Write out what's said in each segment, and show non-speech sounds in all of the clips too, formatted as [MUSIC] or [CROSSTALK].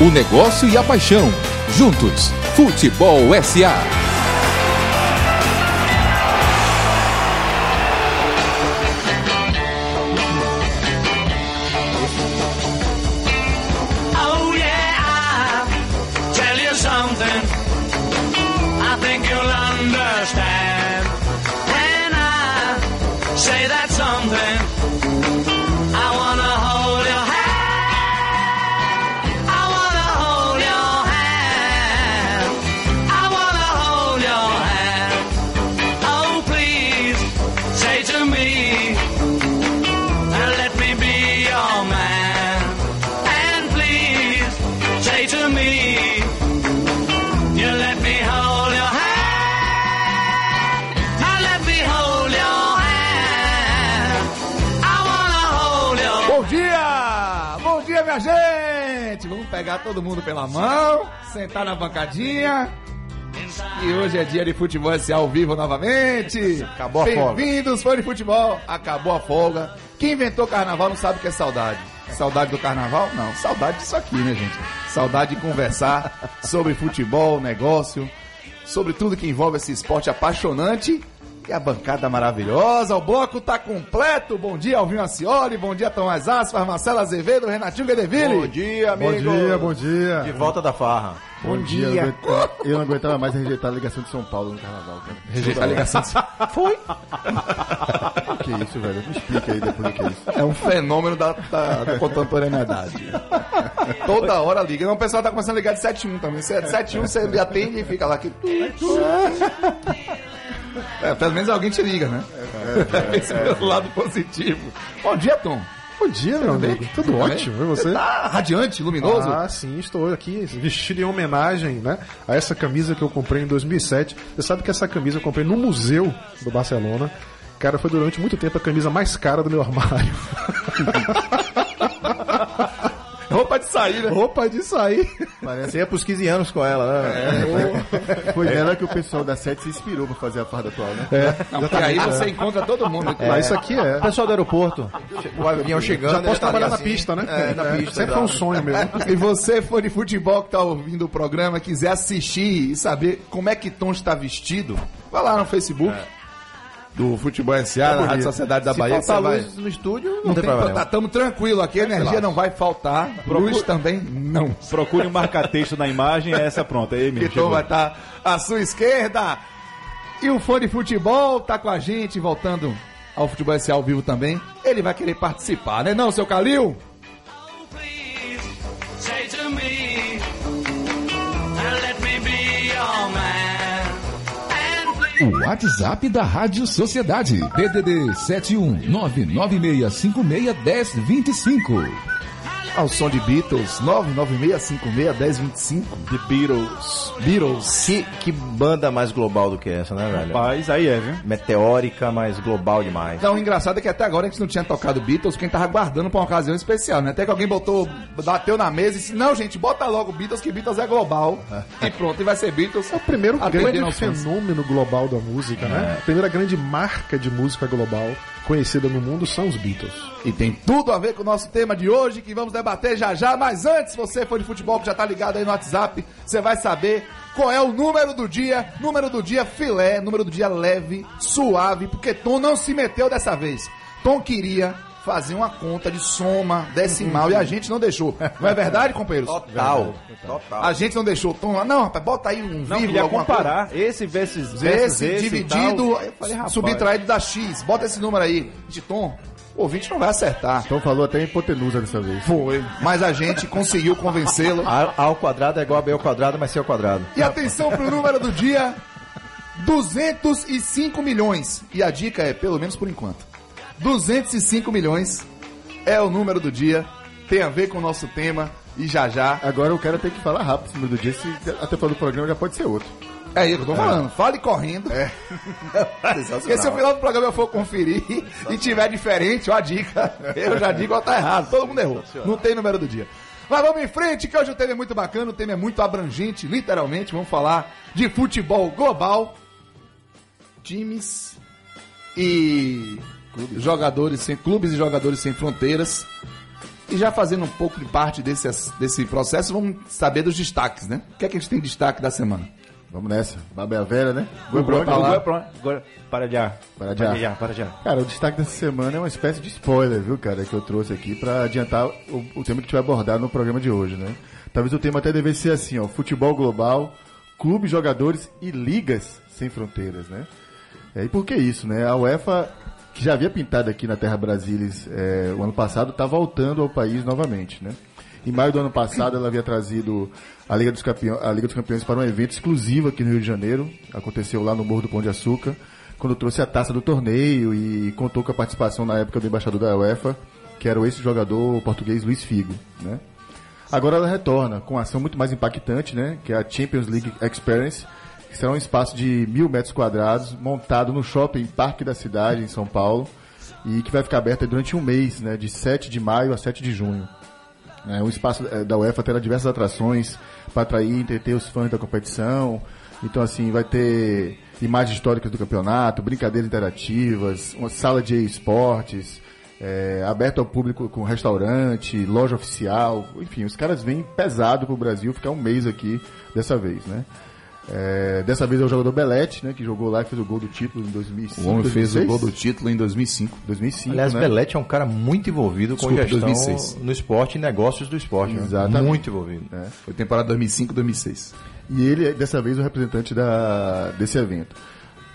O negócio e a paixão. Juntos, Futebol SA. Todo mundo pela mão, sentar na bancadinha. E hoje é dia de futebol SA ao vivo novamente. Acabou a folga. Bem-vindos, fã de futebol. Acabou a folga. Quem inventou carnaval não sabe o que é saudade. Saudade do carnaval? Não, saudade disso aqui, né, gente? Saudade de conversar sobre futebol, negócio, sobre tudo que envolve esse esporte apaixonante. E a bancada maravilhosa, o bloco tá completo. Bom dia, Alvinho Acioli, bom dia, Tomás Asfar, Marcelo Azevedo, Renatinho Gedeville. Bom dia, amigo. Bom dia, bom dia. De volta da farra. Bom dia. dia. Eu não aguentava- Eu não aguentava mais rejeitar a ligação de São Paulo no carnaval. Cara. Rejeitar a ligação. Foi? [LAUGHS] O que é isso, velho? Me explica aí depois o que é isso. É um fenômeno da, da, da contemporaneidade. Toda hora liga. Não, o pessoal tá começando a ligar de 71 também. Se é de 71, você atende e fica lá aqui. É, pelo menos alguém te liga, né? [LAUGHS] Esse é o lado positivo. Bom dia, Tom. Bom dia, meu amigo. Tudo ótimo. E você? Tá radiante, luminoso. Ah, sim, estou aqui vestido em homenagem, né, a essa camisa que eu comprei em 2007. Você sabe que essa camisa eu comprei no museu do Barcelona. Cara, foi durante muito tempo a camisa mais cara do meu armário. [LAUGHS] Roupa de sair, né? Roupa de sair. Parece ia pros 15 anos com ela, né? Foi nela que o pessoal da sete se inspirou pra fazer a farda atual, né? Não, porque aí você encontra todo mundo. Ah, isso aqui é. Pessoal do aeroporto, o avião chegando. Já ele posso tá trabalhar na assim. pista, né? É, na pista. Sempre foi um sonho mesmo. [LAUGHS] E você, fã de futebol que tá ouvindo o programa, quiser assistir e saber como é que Tom está vestido, vai lá no Facebook do Futebol SA, na Rádio Sociedade da Se Bahia. que faltar você vai- luz no estúdio, não, Não tem tem problema. Estamos tranquilo aqui, a energia não vai faltar. Luz também não. Procure um marca-texto na imagem, é essa pronta. Aí, Que Tom vai estar à sua esquerda. E o fã de futebol tá com a gente, voltando ao Futebol SA ao vivo também. Ele vai querer participar, né não, seu Calil? O WhatsApp da Rádio Sociedade. DDD 71996561025. Ao som de Beatles, 996561025. The Beatles. Beatles. Que, que banda mais global do que essa, né, velho? Rapaz, aí é, viu? Meteórica, mas global demais. Então, o engraçado é que até agora a gente não tinha tocado Beatles, quem tava guardando pra uma ocasião especial, né? Até que alguém botou, bateu na mesa e disse, não, gente, bota logo Beatles, que Beatles é global. E pronto, e vai ser Beatles. É o primeiro grande fenômeno global da música, né? A primeira grande marca de música global conhecida no mundo são os Beatles. E tem tudo a ver com o nosso tema de hoje, que vamos debater já já. Mas antes, você for de futebol que já tá ligado aí no WhatsApp, você vai saber qual é o número do dia. Número do dia filé, número do dia leve, suave, porque Tom não se meteu dessa vez. Tom queria fazer uma conta de soma decimal e a gente não deixou. Não é verdade, companheiros? Total. Total. A gente não deixou o Tom lá. Não, rapaz, bota aí um Não, vírgula, queria alguma comparar esse versus, coisa. versus Esse, esse e dividido, falei, rapaz, subtraído da X. Bota esse número aí. De Tom, o ouvinte não vai acertar. Então falou até hipotenusa dessa vez. Foi. Mas a gente conseguiu convencê-lo. [LAUGHS] A, a ao quadrado é igual a B ao quadrado, mas C ao quadrado. E atenção pro número do dia: 205 milhões. E a dica é, pelo menos por enquanto, 205 milhões é o número do dia. Tem a ver com o nosso tema. E já já. Agora o cara tem que falar rápido esse número do dia, se até falar do programa já pode ser outro. É isso que eu tô falando. Fale correndo. É. [LAUGHS] Porque se o final do programa eu for conferir e tiver diferente, ó a dica. Eu já digo, ó, tá errado. Todo mundo errou. Não tem número do dia. Mas vamos em frente, que hoje o tema é muito bacana, o tema é muito abrangente, literalmente. Vamos falar de futebol global, times e jogadores sem clubes e jogadores sem fronteiras. E já fazendo um pouco de parte desse, desse processo, vamos saber dos destaques, né? O que é que a gente tem de destaque da semana? Vamos nessa. Babel Vera, né? Vou botar lá. agora, pronto. Agora, para já. Para já. para já. Cara, o destaque dessa semana é uma espécie de spoiler, viu, cara, que eu trouxe aqui pra adiantar o, o tema que a gente vai abordar no programa de hoje, né? Talvez o tema até devesse ser assim, ó, futebol global, clubes, jogadores e ligas sem fronteiras, né? É, e por que isso, né? A UEFA, que já havia pintado aqui na Terra Brasilis é, o ano passado, está voltando ao país novamente, né? Em maio do ano passado, ela havia trazido a Liga, dos Campeões, a Liga dos Campeões para um evento exclusivo aqui no Rio de Janeiro. Aconteceu lá no Morro do Pão de Açúcar, quando trouxe a taça do torneio e contou com a participação na época do embaixador da UEFA, que era o ex-jogador português Luiz Figo, né? Agora ela retorna com uma ação muito mais impactante, né? Que é a Champions League Experience, que será um espaço de mil metros quadrados, montado no shopping Parque da Cidade, em São Paulo, e que vai ficar aberto durante um mês, né? De 7 de maio a 7 de junho. É, o espaço eh, da UEFA terá diversas atrações para atrair e entreter os fãs da competição. Então, assim, vai ter imagens históricas do campeonato, brincadeiras interativas, uma sala de esportes, é, aberto ao público com restaurante, loja oficial. Enfim, os caras vêm pesado pro Brasil ficar um mês aqui dessa vez, né? É, dessa vez é o jogador Belete, né? Que jogou lá e fez o gol do título em 2005. O homem fez o 2006? gol do título em 2005. 2005, Aliás, né? Belete é um cara muito envolvido com Desculpa, gestão 2006. no esporte e negócios do esporte. né? Exatamente. Muito envolvido. É. Foi temporada 2005, 2006. E ele é dessa vez o representante da, desse evento.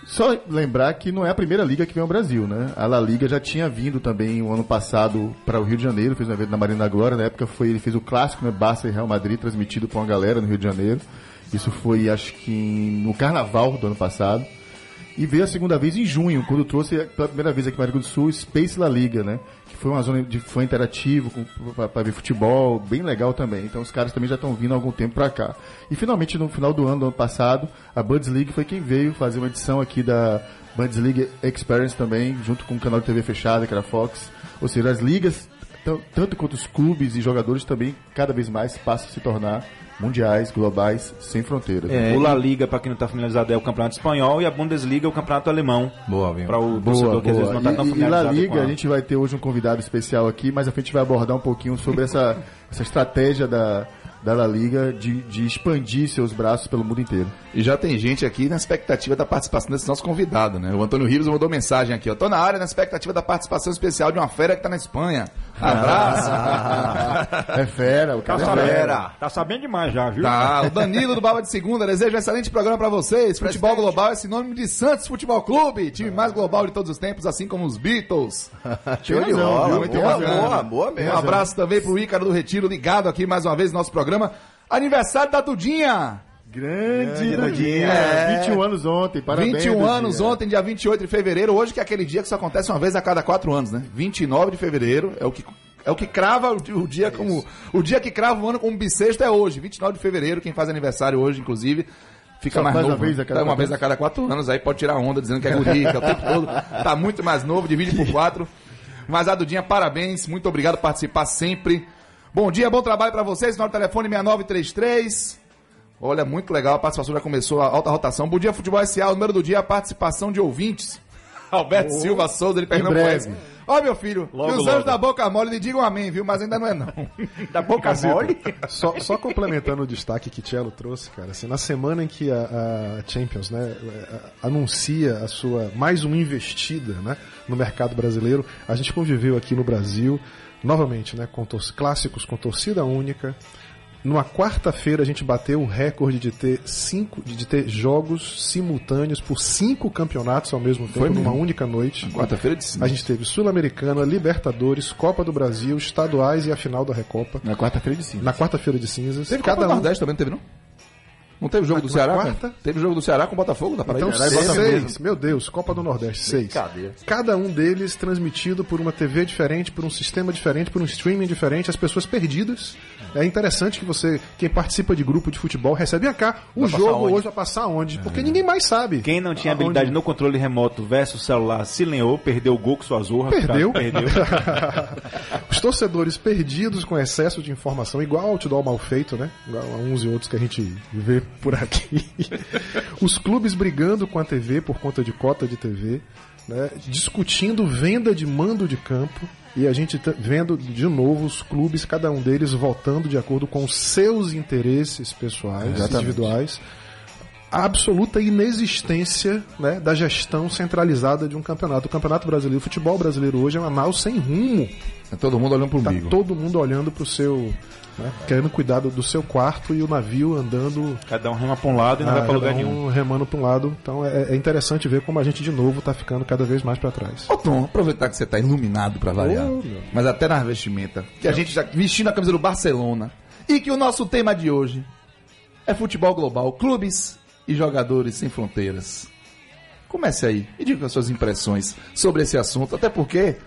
Só lembrar que não é a primeira liga que vem ao Brasil, né? A La Liga já tinha vindo também o ano passado para o Rio de Janeiro, fez um evento na Marina da Glória, na época foi, ele fez o clássico, né? Barça e Real Madrid, transmitido para uma galera no Rio de Janeiro. Isso foi, acho que no carnaval do ano passado. E veio a segunda vez em junho, quando trouxe pela primeira vez aqui no Grande do Sul Space La Liga, né? Que foi uma zona de fã interativo, para ver futebol, bem legal também. Então os caras também já estão vindo há algum tempo para cá. E finalmente no final do ano, do ano passado, a League foi quem veio fazer uma edição aqui da League Experience também, junto com o canal de TV fechada, que era Fox. Ou seja, as ligas, tanto quanto os clubes e jogadores também, cada vez mais passam a se tornar mundiais, globais, sem fronteiras. É, o La Liga, para quem não está familiarizado, é o campeonato espanhol e a Bundesliga é o campeonato alemão. Boa, viu? Para o Boa, torcedor que às vezes boa. não está tão E, e La familiarizado com Liga, a... a gente vai ter hoje um convidado especial aqui, mas a gente vai abordar um pouquinho sobre essa, essa estratégia da, da La Liga de, de expandir seus braços pelo mundo inteiro. E já tem gente aqui na expectativa da participação desse nosso convidado, né? O Antônio Rios mandou mensagem aqui, ó. Tô na área na expectativa da participação especial de uma fera que tá na Espanha. Abraço. É fera, o cara é fera. Tá sabendo demais já, viu? Tá, o Danilo do Baba de Segunda deseja um excelente programa pra vocês. Futebol Global é sinônimo de Santos Futebol Clube, time mais global de todos os tempos, assim como os Beatles. [LAUGHS] Show de bola. Muito boa, bacana. boa, boa Um mesmo. abraço também pro Ícaro do Retiro, ligado aqui mais uma vez no nosso programa. Aniversário da Dudinha. Grande, Dudinha. É. 21 anos ontem, parabéns. 21 Dudinha. anos ontem, dia 28 de fevereiro. Hoje que é aquele dia que só acontece uma vez a cada quatro anos, né? 29 de fevereiro é o que é o que crava o, di- o dia como o dia que crava o ano como bissexto é hoje, 29 de fevereiro. Quem faz aniversário hoje, inclusive, fica Só mais faz uma novo. vez né? a cada É uma vez a cada quatro anos, aí pode tirar onda dizendo que é guri, que é o tempo todo. Tá muito mais novo, divide por quatro. Mas a Dudinha, parabéns, muito obrigado por participar sempre. Bom dia, bom trabalho pra vocês. Nosso telefone 6933. Olha, muito legal, a participação já começou a alta rotação. Bom dia, Futebol SA, o número do dia, a participação de ouvintes. [LAUGHS] Alberto Silva Souza, ele breve. Ó, meu filho, Logo, e os logo. anjos da boca mole lhe digam amém, viu? Mas ainda não é não. [LAUGHS] Da boca mole. [LAUGHS] Só, só complementando o destaque que Tielo trouxe, cara, assim, na semana em que a, a Champions né, a- anuncia a sua mais uma investida né, no mercado brasileiro, a gente conviveu aqui no Brasil, novamente, né, com clássicos com torcida única. Numa quarta-feira a gente bateu o recorde de ter cinco, de ter jogos simultâneos por cinco campeonatos ao mesmo tempo numa única noite. Quarta-feira de cima. A gente teve Sul-Americana, Libertadores, Copa do Brasil, estaduais e a final da Recopa. Na quarta-feira de cinza. Na quarta-feira de cinzas. Teve cada Copa um Nordeste também, não teve não? Não teve jogo Na- do Ceará? cara? quarta? Teve jogo do Ceará com o Botafogo da Paraíba? Então, Ceará e Botafogo. seis. Meu Deus, Copa do Nordeste, seis. Cada um deles transmitido por uma TV diferente, por um sistema diferente, por um streaming diferente, as pessoas perdidas. É interessante que você, quem participa de grupo de futebol, recebe "Vem cá, o Vai jogo onde?" hoje vai passar onde? Porque ninguém mais sabe. Quem não tinha Aonde? habilidade no controle remoto versus celular se lenhou, perdeu o gol com sua zorra. Perdeu. Perdeu. [LAUGHS] Os torcedores perdidos com excesso de informação, igual ao outdoor mal feito, né? Igual a uns e outros que a gente vê por aqui. [LAUGHS] Os clubes brigando com a TV por conta de cota de TV, né, discutindo venda de mando de campo. E a gente tá vendo de novo os clubes, cada um deles votando de acordo com os seus interesses pessoais, individuais a absoluta inexistência né, da gestão centralizada de um campeonato. O Campeonato Brasileiro, o futebol brasileiro hoje é uma nau sem rumo. É todo mundo olhando pro Tá umbigo. todo mundo olhando pro seu. Né, querendo cuidar do, do seu quarto e o navio andando. Cada um rema pra um lado e não vai pra ah, lugar cada nenhum. um remando para um lado. Então é, é interessante ver como a gente de novo tá ficando cada vez mais para trás. Ô Tom, aproveitar que você tá iluminado pra variar, meu. mas até na vestimenta, que a gente já vestindo a camisa do Barcelona, e que o nosso tema de hoje é futebol global, clubes e jogadores sem fronteiras. Comece aí e diga as suas impressões sobre esse assunto, até porque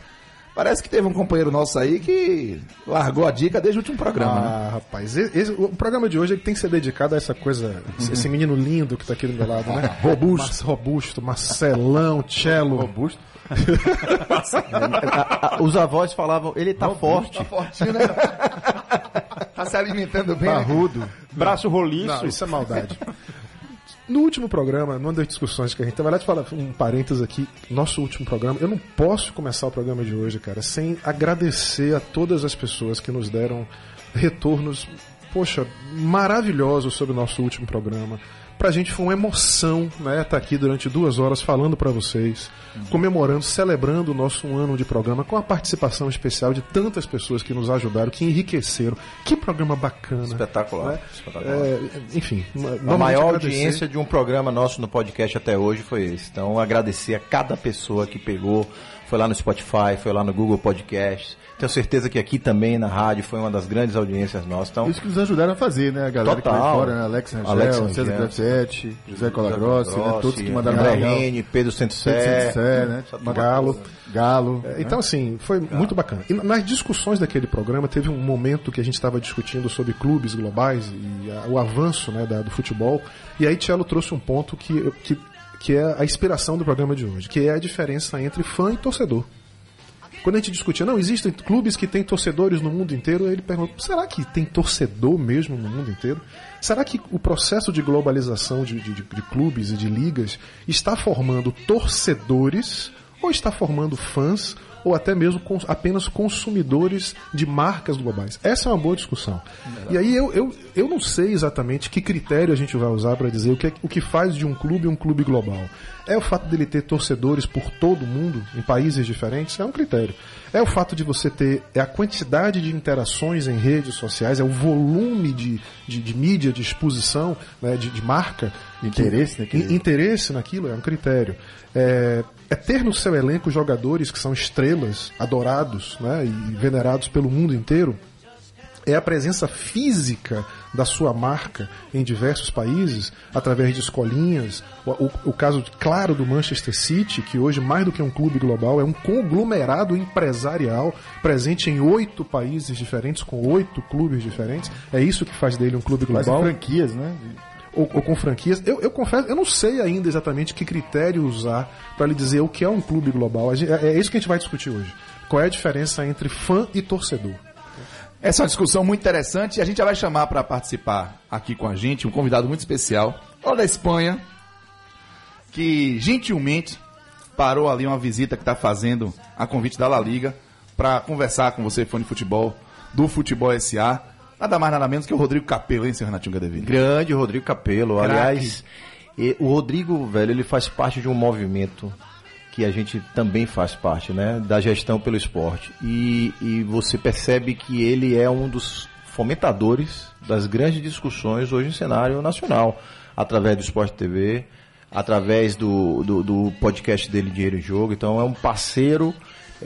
parece que teve um companheiro nosso aí que largou a dica desde o último programa, né? Ah, rapaz, e- esse- o programa de hoje ele tem que ser dedicado a essa coisa, esse menino lindo que tá aqui do meu lado, né? [LAUGHS] Robusto. robusto, Marcelão, Cello. Robusto. [LAUGHS] Os avós falavam, ele tá forte. Fortinho, né? tá se alimentando bem. né? Barrudo. Braço roliço. Não, isso é maldade. No último programa, numa das discussões que a gente teve, aliás, falar um parênteses aqui, nosso último programa, eu não posso começar o programa de hoje, cara, sem agradecer a todas as pessoas que nos deram retornos, poxa, maravilhosos sobre o nosso último programa. Pra gente foi uma emoção, né, estar aqui durante duas horas falando pra vocês, comemorando, celebrando o nosso um ano de programa com a participação especial de tantas pessoas que nos ajudaram, que enriqueceram. Que programa bacana. Espetacular. Né? espetacular. É, enfim, A maior agradecer. audiência de um programa nosso no podcast até hoje foi esse. Então, agradecer a cada pessoa que pegou, foi lá no Spotify, foi lá no Google Podcast. Tenho certeza que aqui também na rádio foi uma das grandes audiências nossas. Então, Isso que nos ajudaram a fazer, né? A galera que vai Total. fora, né? Alex Rangel, Alex César Rangel. Grafietti, José Colagrossi, né? Todos que mandaram André. Rene, Pedro Pedro Centocé. Sé, né? Galo. Galo. É, Então, assim, foi muito bacana. E nas discussões daquele programa, teve um momento que a gente estava discutindo sobre clubes globais e a- o avanço né, da- do futebol. E aí, Tchelo trouxe um ponto que, que, que é a inspiração do programa de hoje, que é a diferença entre fã e torcedor. Quando a gente discutia, não, existem clubes que têm torcedores no mundo inteiro, ele perguntou, será que tem torcedor mesmo no mundo inteiro? Será que o processo de globalização de- de- de clubes e de ligas está formando torcedores ou está formando fãs ou até mesmo cons- apenas consumidores de marcas globais? Essa é uma boa discussão. E aí eu, eu, eu não sei exatamente que critério a gente vai usar para dizer o que, é- o que faz de um clube um clube global. É o fato dele ter torcedores por todo o mundo, em países diferentes? É um critério. É o fato de você ter é a quantidade de interações em redes sociais, é o volume de, de, de mídia, de exposição, né, de, de marca. Interesse que, naquilo. in- Interesse naquilo é um critério. É, é ter no seu elenco jogadores que são estrelas, adorados né, e venerados pelo mundo inteiro é a presença física da sua marca em diversos países, através de escolinhas. O, o- o caso claro do Manchester City, que hoje, mais do que um clube global, é um conglomerado empresarial presente em oito países diferentes, com oito clubes diferentes. É isso que faz dele um clube Mas global franquias, né? Ou, ou com franquias. Eu, eu confesso, eu não sei ainda exatamente que critério usar para lhe dizer o que é um clube global. É, é isso que a gente vai discutir hoje. Qual é a diferença entre fã e torcedor? Essa é uma discussão muito interessante e a gente já vai chamar para participar aqui com a gente um convidado muito especial, lá da Espanha, que gentilmente parou ali uma visita que está fazendo a convite da La Liga para conversar com você, fã de futebol, do Futebol SA. Nada mais, nada menos que o Rodrigo Capello, hein, seu Renatinho Gadevini? Grande Rodrigo Capello. Craque. Aliás, e- o Rodrigo, velho, ele faz parte de um movimento que a gente também faz parte, né? Da gestão pelo esporte. E, e você percebe que ele é um dos fomentadores das grandes discussões hoje no cenário nacional. Através do Esporte TV, através do, do, do podcast dele Dinheiro em Jogo. Então é um parceiro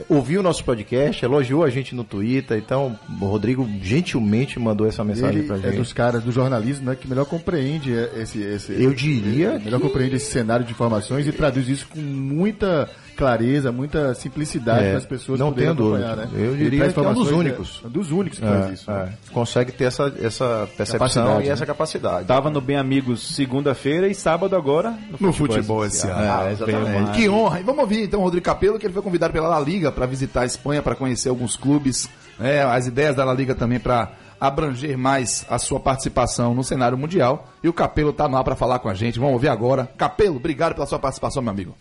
ouviu o nosso podcast, elogiou a gente no Twitter, então o Rodrigo gentilmente mandou essa mensagem pra é gente. dos caras do jornalismo né, que melhor compreende esse. esse Eu diria é, melhor que- compreende esse cenário de informações e traduz isso com muita clareza, muita simplicidade É, para as pessoas não poderem acompanhar. dúvida. Né? Eu diria que é um dos únicos. É, um dos únicos que faz isso. É, né? é. Consegue ter essa, essa percepção Capacidade, e né? essa capacidade. Tava no Bem Amigos segunda-feira e sábado agora No Futebol SA. É, exatamente. Que honra! E vamos ouvir então o Rodrigo Capello, que ele foi convidado pela La Liga para visitar a Espanha, para conhecer alguns clubes, né, as ideias da La Liga também para abranger mais a sua participação no cenário mundial. E o Capelo tá no ar para falar com a gente. Vamos ouvir agora. Capelo, obrigado pela sua participação, meu amigo.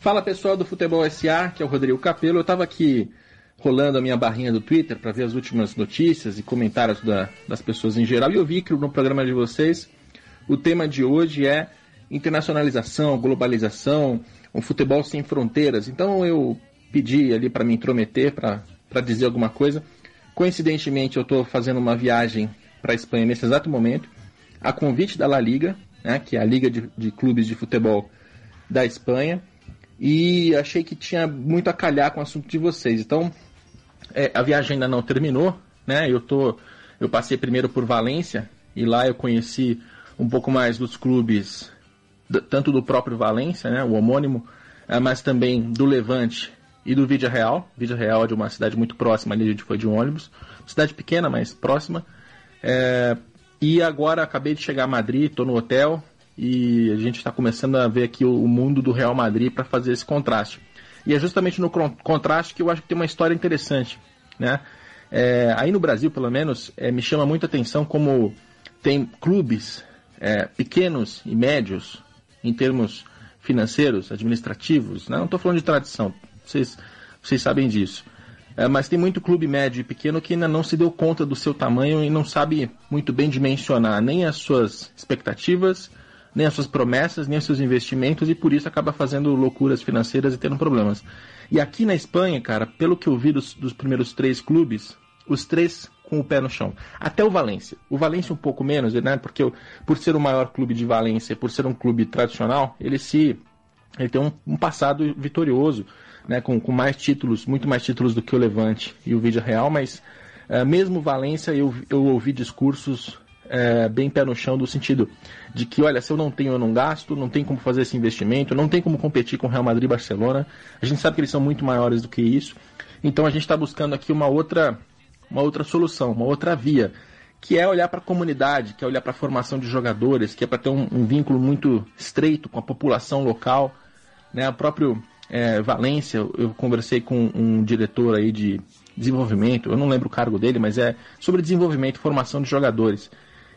Fala pessoal do Futebol SA, que é o Rodrigo Capello. Eu estava aqui rolando a minha barrinha do Twitter para ver as últimas notícias e comentários da- das pessoas em geral. E eu vi que no programa de vocês o tema de hoje é internacionalização, globalização, um futebol sem fronteiras. Então eu pedi ali para me intrometer, para dizer alguma coisa. Coincidentemente, eu estou fazendo uma viagem para a Espanha nesse exato momento, a convite da La Liga, né, que é a Liga de, de Clubes de Futebol da Espanha, e achei que tinha muito a calhar com o assunto de vocês. Então, é, a viagem ainda não terminou, né? Eu tô, eu passei primeiro por Valência e lá eu conheci um pouco mais dos clubes, tanto do próprio Valência, né, o homônimo, eh, mas também do Levante e do Vídea Real. Vídea Real é de uma cidade muito próxima, ali a gente foi de um ônibus, cidade pequena, mas próxima. É, e agora acabei de chegar a Madrid, estou no hotel e a gente está começando a ver aqui o, o mundo do Real Madrid para fazer esse contraste. E é justamente no contraste que eu acho que tem uma história interessante, né? É, aí no Brasil, pelo menos, é, me chama muita atenção como tem clubes é, pequenos e médios em termos financeiros, administrativos. Né? Não estou falando de tradição, vocês, vocês sabem disso. É, mas tem muito clube médio e pequeno que ainda não se deu conta do seu tamanho e não sabe muito bem dimensionar nem as suas expectativas, nem as suas promessas, nem os seus investimentos e por isso acaba fazendo loucuras financeiras e tendo problemas. E aqui na Espanha, cara, pelo que eu vi dos, dos primeiros três clubes, os três com o pé no chão. Até o Valência. O Valência um pouco menos, né? Porque eu- por ser o maior clube de Valência, por ser um clube tradicional, ele se ele tem um, um passado vitorioso, né, com, com mais títulos, muito mais títulos do que o Levante e o Vídea Real, mas eh, mesmo Valência eu, eu ouvi discursos eh, bem pé no chão do sentido de que, olha, se eu não tenho, eu não gasto, não tem como fazer esse investimento, não tem como competir com Real Madrid e Barcelona. A gente sabe que eles são muito maiores do que isso. Então a gente está buscando aqui uma outra, uma outra solução, uma outra via que é olhar para a comunidade, que é olhar para a formação de jogadores, que é para ter um, um vínculo muito estreito com a população local. Né? O próprio é, Valência, eu conversei com um diretor aí de desenvolvimento, eu não lembro o cargo dele, mas é sobre desenvolvimento formação de jogadores.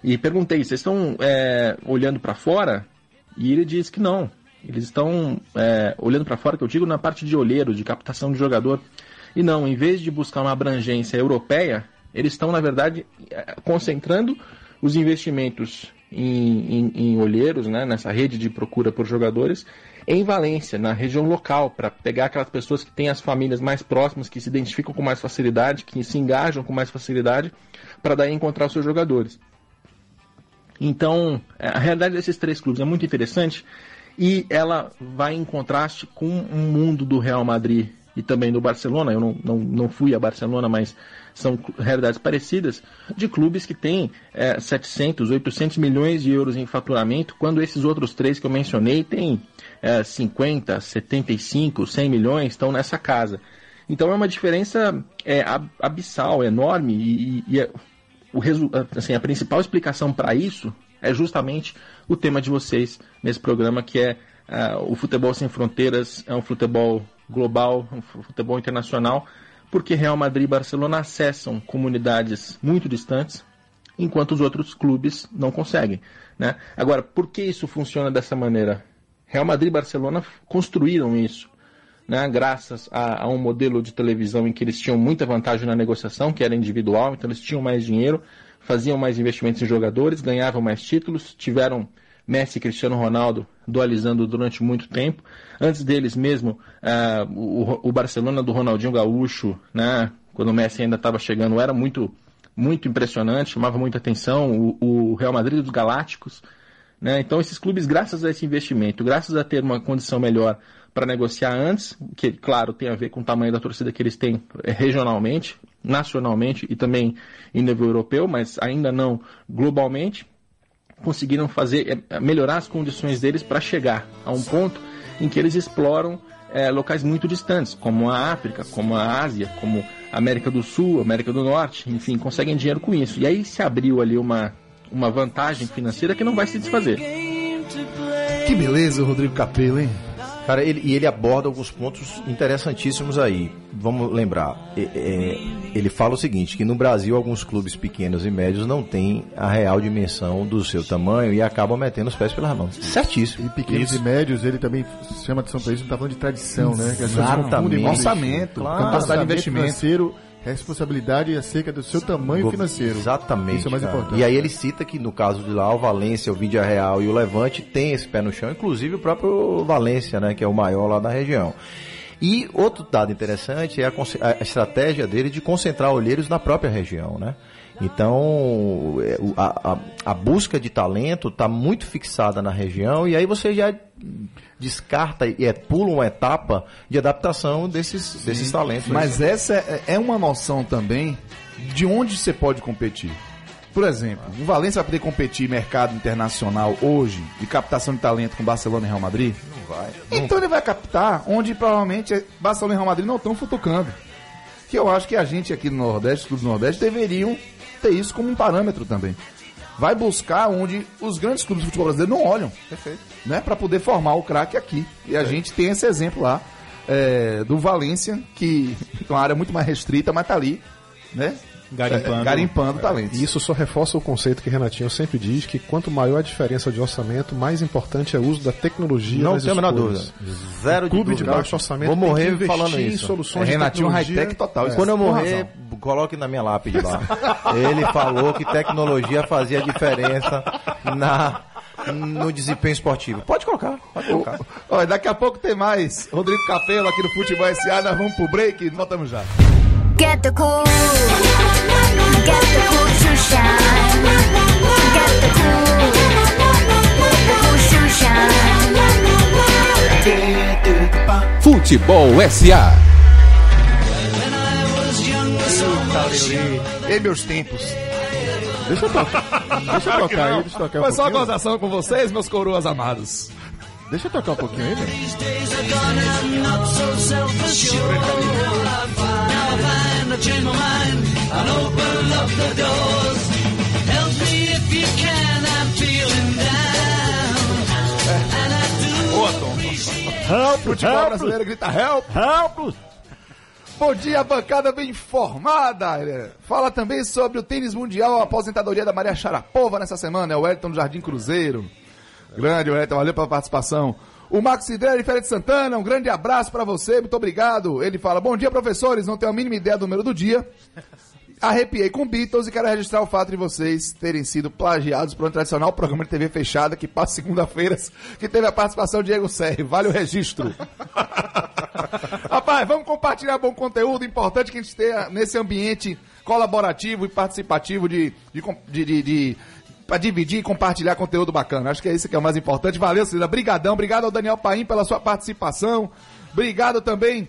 E perguntei, vocês estão é, olhando para fora? E ele disse que não. Eles estão é, olhando para fora, que eu digo na parte de olheiro, de captação de jogador. E não, em vez de buscar uma abrangência europeia, eles estão, na verdade, eh, concentrando os investimentos em, em, em olheiros, né, nessa rede de procura por jogadores, em Valência, na região local, para pegar aquelas pessoas que têm as famílias mais próximas, que se identificam com mais facilidade, que se engajam com mais facilidade, para daí encontrar os seus jogadores. Então, a realidade desses três clubes é muito interessante e ela vai em contraste com um mundo do Real Madrid e também do Barcelona. Eu não, não, não fui a Barcelona, mas são realidades parecidas de clubes que têm é, 700, 800 milhões de euros em faturamento, quando esses outros três que eu mencionei têm é, 50, 75, 100 milhões, estão nessa casa. Então é uma diferença é, ab- abissal, enorme e, e- é- o resu- assim, a principal explicação para isso é justamente o tema de vocês nesse programa, que é ah, o futebol sem fronteiras, é um futebol global, um fu- futebol internacional, porque Real Madrid e Barcelona acessam comunidades muito distantes, enquanto os outros clubes não conseguem. Né? Agora, por que isso funciona dessa maneira? Real Madrid e Barcelona construíram isso né, graças a, a um modelo de televisão em que eles tinham muita vantagem na negociação, que era individual, então eles tinham mais dinheiro, faziam mais investimentos em jogadores, ganhavam mais títulos, tiveram Messi e Cristiano Ronaldo dualizando durante muito tempo. Antes deles mesmo, ah, o, o Barcelona do Ronaldinho Gaúcho, né, quando o Messi ainda estava chegando, era muito, muito impressionante, chamava muita atenção. O, o Real Madrid dos Galácticos, né? Então, esses clubes, graças a esse investimento, graças a ter uma condição melhor para negociar antes, que, claro, tem a ver com o tamanho da torcida que eles têm eh, regionalmente, nacionalmente e também em nível europeu, mas ainda não globalmente, conseguiram fazer eh, melhorar as condições deles para chegar a um ponto em que eles exploram eh, locais muito distantes, como a África, como a Ásia, como a América do Sul, América do Norte, enfim, conseguem dinheiro com isso. E aí se abriu ali uma, uma vantagem financeira que não vai se desfazer. Que beleza, Rodrigo Capello, hein? Cara, ele, e ele aborda alguns pontos interessantíssimos aí. Vamos lembrar, é, é, ele fala o seguinte, que no Brasil alguns clubes pequenos e médios não têm a real dimensão do seu tamanho e acabam metendo os pés pelas mãos. Certíssimo. E pequenos e médios, ele também chama atenção para isso, não tá falando de tradição, né? Pessoas Exatamente. isso. Orçamento, Claro. capacidade de investimento. financeiro, responsabilidade acerca do seu tamanho financeiro. Exatamente. Isso é mais cara. importante. E aí ele cita que no caso de lá, o Valência, o Vídea Real e o Levante tem esse pé no chão, inclusive o próprio Valência, né, que é o maior lá da região. E outro dado interessante é a, a estratégia dele de concentrar olheiros na própria região, né? Então, é, a, a- a busca de talento está muito fixada na região e aí você já descarta e é, pula uma etapa de adaptação desses, desses talentos. Mas essa é, é uma noção também de onde você pode competir. Por exemplo, o Valência vai poder competir mercado internacional hoje de captação de talento com Barcelona e Real Madrid? Não vai. Então ele vai captar onde provavelmente Barcelona e Real Madrid não estão futucando. Que eu acho que a gente aqui no Nordeste, os clubes do Nordeste, deveriam ter isso como um parâmetro também. Vai buscar onde os grandes clubes de futebol brasileiro não olham. Perfeito. Né? Para poder formar o craque aqui. E a gente tem esse exemplo lá é, do Valência, que [LAUGHS] é uma área muito mais restrita, mas tá ali, né? Garimpando. É, garimpando talentos. E isso só reforça o conceito que Renatinho sempre diz, que quanto maior a diferença de orçamento, mais importante é o uso da tecnologia Não nas tenho a menor escolhas. dúvida. Zero Clube de dúvida. baixo orçamento Vou tem morrer que investir falando em isso. soluções É de Renatinho high-tech total. isso Quando eu morrer, coloque na minha lápide lá. Ele falou que tecnologia fazia diferença na, no desempenho esportivo. Pode colocar, pode colocar. Olha, daqui a pouco tem mais. Rodrigo Capelo aqui no Futebol SA. Nós vamos pro break e voltamos já. Get the cool. Get the cool to shine. Get the cool. The cool to shine. Futebol SA. Ei, meus tempos. Deixa eu tocar. Deixa eu tocar aí, deixa eu tocar um Foi só uma gozação com vocês, meus coroas amados. Deixa eu tocar um pouquinho aí, velho. Help, futebol brasileiro grita help. Help! Bom dia, bancada bem informada. Fala também sobre o tênis mundial, a aposentadoria da Maria Sharapova nessa semana. É o Wellington do Jardim Cruzeiro. Grande, Wellington, valeu pela participação. O Marcos Cidrelli, Feira de Santana, um grande abraço pra você, muito obrigado. Ele fala, bom dia, professores, não tenho a mínima ideia do número do dia. Arrepiei com Beatles e quero registrar o fato de vocês terem sido plagiados por um tradicional programa de TV fechada que passa segunda-feiras, que teve a participação de Diego Serri. Vale o registro. [LAUGHS] Rapaz, vamos compartilhar bom conteúdo. Importante que a gente tenha nesse ambiente colaborativo e participativo de, de, de, de, pra dividir e compartilhar conteúdo bacana. Acho que é isso que é o mais importante. Valeu, Cida. Brigadão. Obrigado ao Daniel Paim pela sua participação. Obrigado também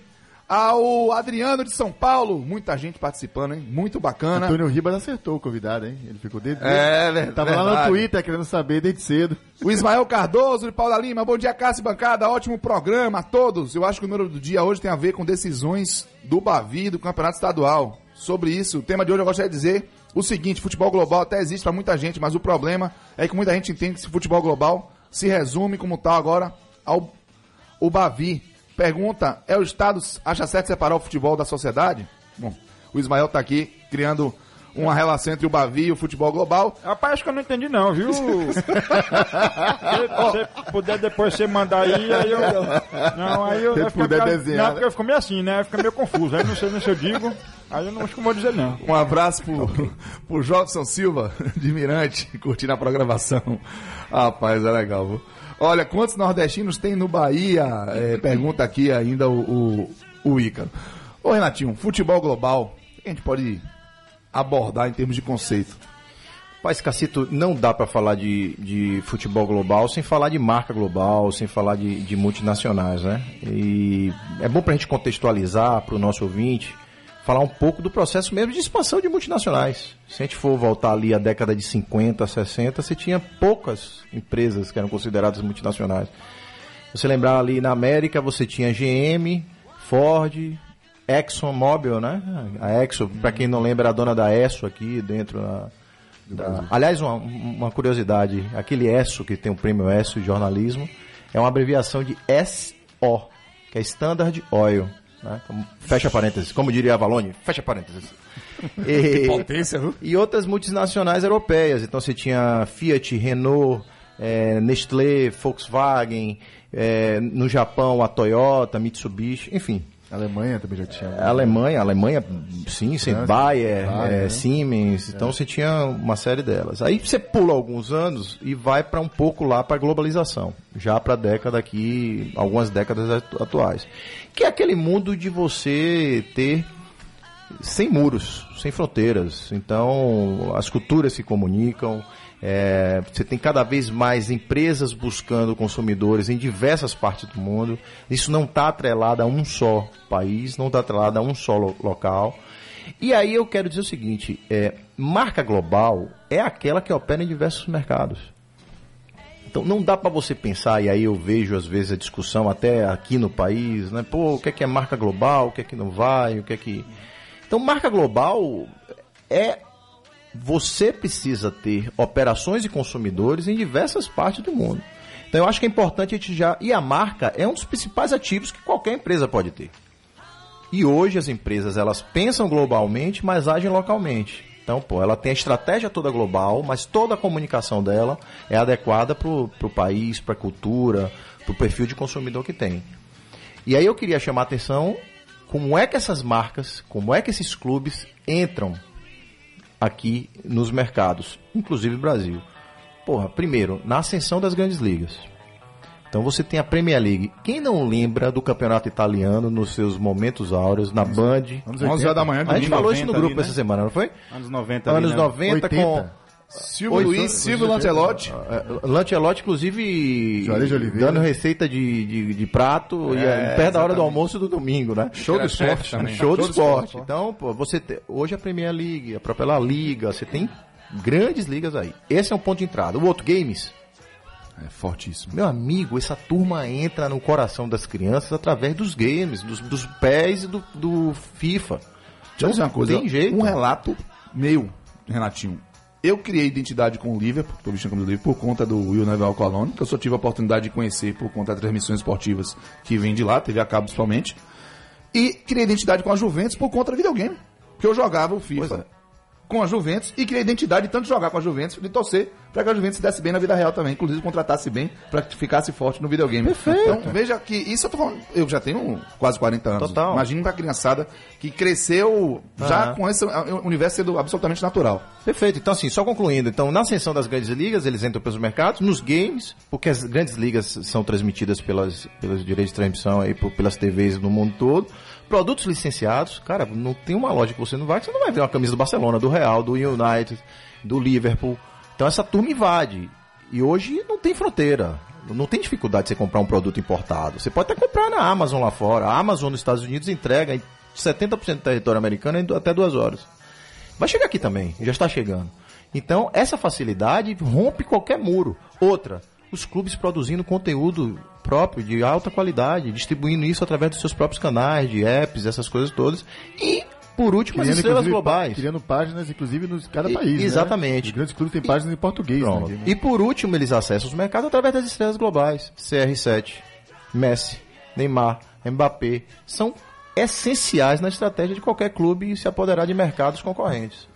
ao Adriano de São Paulo. Muita gente participando, hein? Muito bacana. Antônio Ribas acertou o convidado, hein? Ele ficou desde. É, ver- Tava lá verdade. no Twitter querendo saber desde cedo. O Ismael Cardoso de Paula Lima, bom dia, Cássio e Bancada, ótimo programa a todos. Eu acho que o número do dia hoje tem a ver com decisões do Bavi do Campeonato Estadual. Sobre isso, o tema de hoje eu gostaria de dizer o seguinte: futebol global até existe para muita gente, mas o problema é que muita gente entende que esse futebol global se resume como tal agora ao o Bavi. Pergunta: é o Estado acha certo separar o futebol da sociedade? Bom, o Ismael tá aqui criando uma relação entre o Bavi e o futebol global. Rapaz, acho que eu não entendi não, viu? [LAUGHS] Se você puder depois você mandar aí, aí eu... Não, aí eu... Se ficar puder meio- desenhar, Não, porque eu fico meio assim, né? Fica meio confuso. Aí não sei nem se eu digo. Aí eu não acho que eu vou dizer não. Um abraço pro, pro Jobson Silva, [LAUGHS] de Mirante, curtindo a programação. Rapaz, é legal, viu? Olha, quantos nordestinos tem no Bahia? É, pergunta aqui ainda o, o, o Ícaro. Ô, Renatinho, futebol global, o que a gente pode abordar em termos de conceito? Mas, Cacito, não dá para falar de, de futebol global sem falar de marca global, sem falar de, de multinacionais, né? E é bom para a gente contextualizar para o nosso ouvinte, falar um pouco do processo mesmo de expansão de multinacionais. Se a gente for voltar ali à década de 50, 60, você tinha poucas empresas que eram consideradas multinacionais. Você lembrar ali na América, você tinha GM, Ford, ExxonMobil, né? A Exxon, para quem não lembra, era a dona da Esso aqui dentro da, da- Aliás, uma, uma curiosidade, aquele ESSO que tem o prêmio ESSO de jornalismo é uma abreviação de O, que é Standard Oil. né? Como- Fecha parênteses, como diria a Valone, fecha parênteses. [LAUGHS] E, Potência, viu? e outras multinacionais europeias. Então você tinha Fiat, Renault, eh, Nestlé, Volkswagen, eh, no Japão a Toyota, Mitsubishi, enfim. A Alemanha também já tinha. A Alemanha, a Alemanha, sim, sim, França, Bayer, Bayer, eh, né? Siemens, então você tinha uma série delas. Aí você pula alguns anos e vai para um pouco lá para a globalização, já para a década aqui, algumas décadas atu- atuais. Que é aquele mundo de você ter sem muros, sem fronteiras. Então, as culturas se comunicam. É, você tem cada vez mais empresas buscando consumidores em diversas partes do mundo. Isso não está atrelado a um só país, não está atrelado a um só lo- local. E aí eu quero dizer o seguinte: é, marca global é aquela que opera em diversos mercados. Então não dá para você pensar, e aí eu vejo às vezes a discussão até aqui no país, né? Pô, o que é que é marca global, o que é que não vai, o que é que. Então marca global é você precisa ter operações e consumidores em diversas partes do mundo. Então eu acho que é importante a gente já. E a marca é um dos principais ativos que qualquer empresa pode ter. E hoje as empresas elas pensam globalmente, mas agem localmente. Então, pô, ela tem a estratégia toda global, mas toda a comunicação dela é adequada para o país, para a cultura, para o perfil de consumidor que tem. E aí eu queria chamar a atenção como é que essas marcas, como é que esses clubes entram aqui nos mercados, inclusive no Brasil. Porra, primeiro, na ascensão das grandes ligas. Então você tem a Premier League. Quem não lembra do campeonato italiano nos seus momentos áureos, na Band? Anos 11 horas 80. da manhã, A gente falou isso no 90 grupo ali, essa né? semana, não foi? Anos 90 Anos ali, né? 90 80. com Silvio Oi, Luiz, Silvio- Silvio Lancelotti. é, Lancelotti, inclusive, dando receita de, de, de prato e É, é, perto da hora do exatamente. almoço do domingo, né? Show do esporte também. Show do esporte. Então, pô, você te- hoje a Premier League, a própria La Liga, você tem grandes ligas aí. Esse é um ponto de entrada. O outro, games. É fortíssimo. Meu amigo, essa turma entra no coração das crianças através dos games, dos, dos pés e do, do FIFA. Deixa eu dizer uma coisa. Tem jeito. Um relato meu, Renatinho. Eu criei identidade com o Liverpool, vestindo Liverpool, por conta do Will Neville Colón, que eu só tive a oportunidade de conhecer por conta das transmissões esportivas que vem de lá, TV a cabo principalmente. E criei identidade com a Juventus por conta do videogame. Porque eu jogava o FIFA com a Juventus e criei identidade de tanto jogar com a Juventus, de torcer para que a Juventus se desse bem na vida real também, inclusive contratasse bem para que ficasse forte no videogame. Perfeito. Então, veja que isso eu tô falando, eu já tenho quase 40 anos. Total. Imagina pra criançada que cresceu já Aham. com esse uh, universo sendo absolutamente natural. Perfeito. Então, assim, só concluindo. Então, na ascensão das grandes ligas, eles entram pelos mercados, nos games, porque as grandes ligas são transmitidas pelas, pelos direitos de transmissão aí, por- pelas TVs no mundo todo. Produtos licenciados, cara, não tem uma loja que você não vai, que você não vai ver uma camisa do Barcelona, do Real, do United, do Liverpool. Então, essa turma invade. E hoje não tem fronteira. Não tem dificuldade de você comprar um produto importado. Você pode até comprar na Amazon lá fora. A Amazon nos Estados Unidos entrega em 70% do território americano em até duas horas. Vai chegar aqui também, já está chegando. Então, essa facilidade rompe qualquer muro. Outra, os clubes produzindo conteúdo próprio, de alta qualidade, distribuindo isso através dos seus próprios canais, de apps, essas coisas todas. E, por último, as estrelas globais. Criando páginas, inclusive, nos cada E- país. né? exatamente. Os grandes clubes têm páginas em português. Pronto. Né? E por último, eles acessam os mercados através das estrelas globais. CR7, Messi, Neymar, Mbappé. São essenciais na estratégia de qualquer clube se apoderar de mercados concorrentes.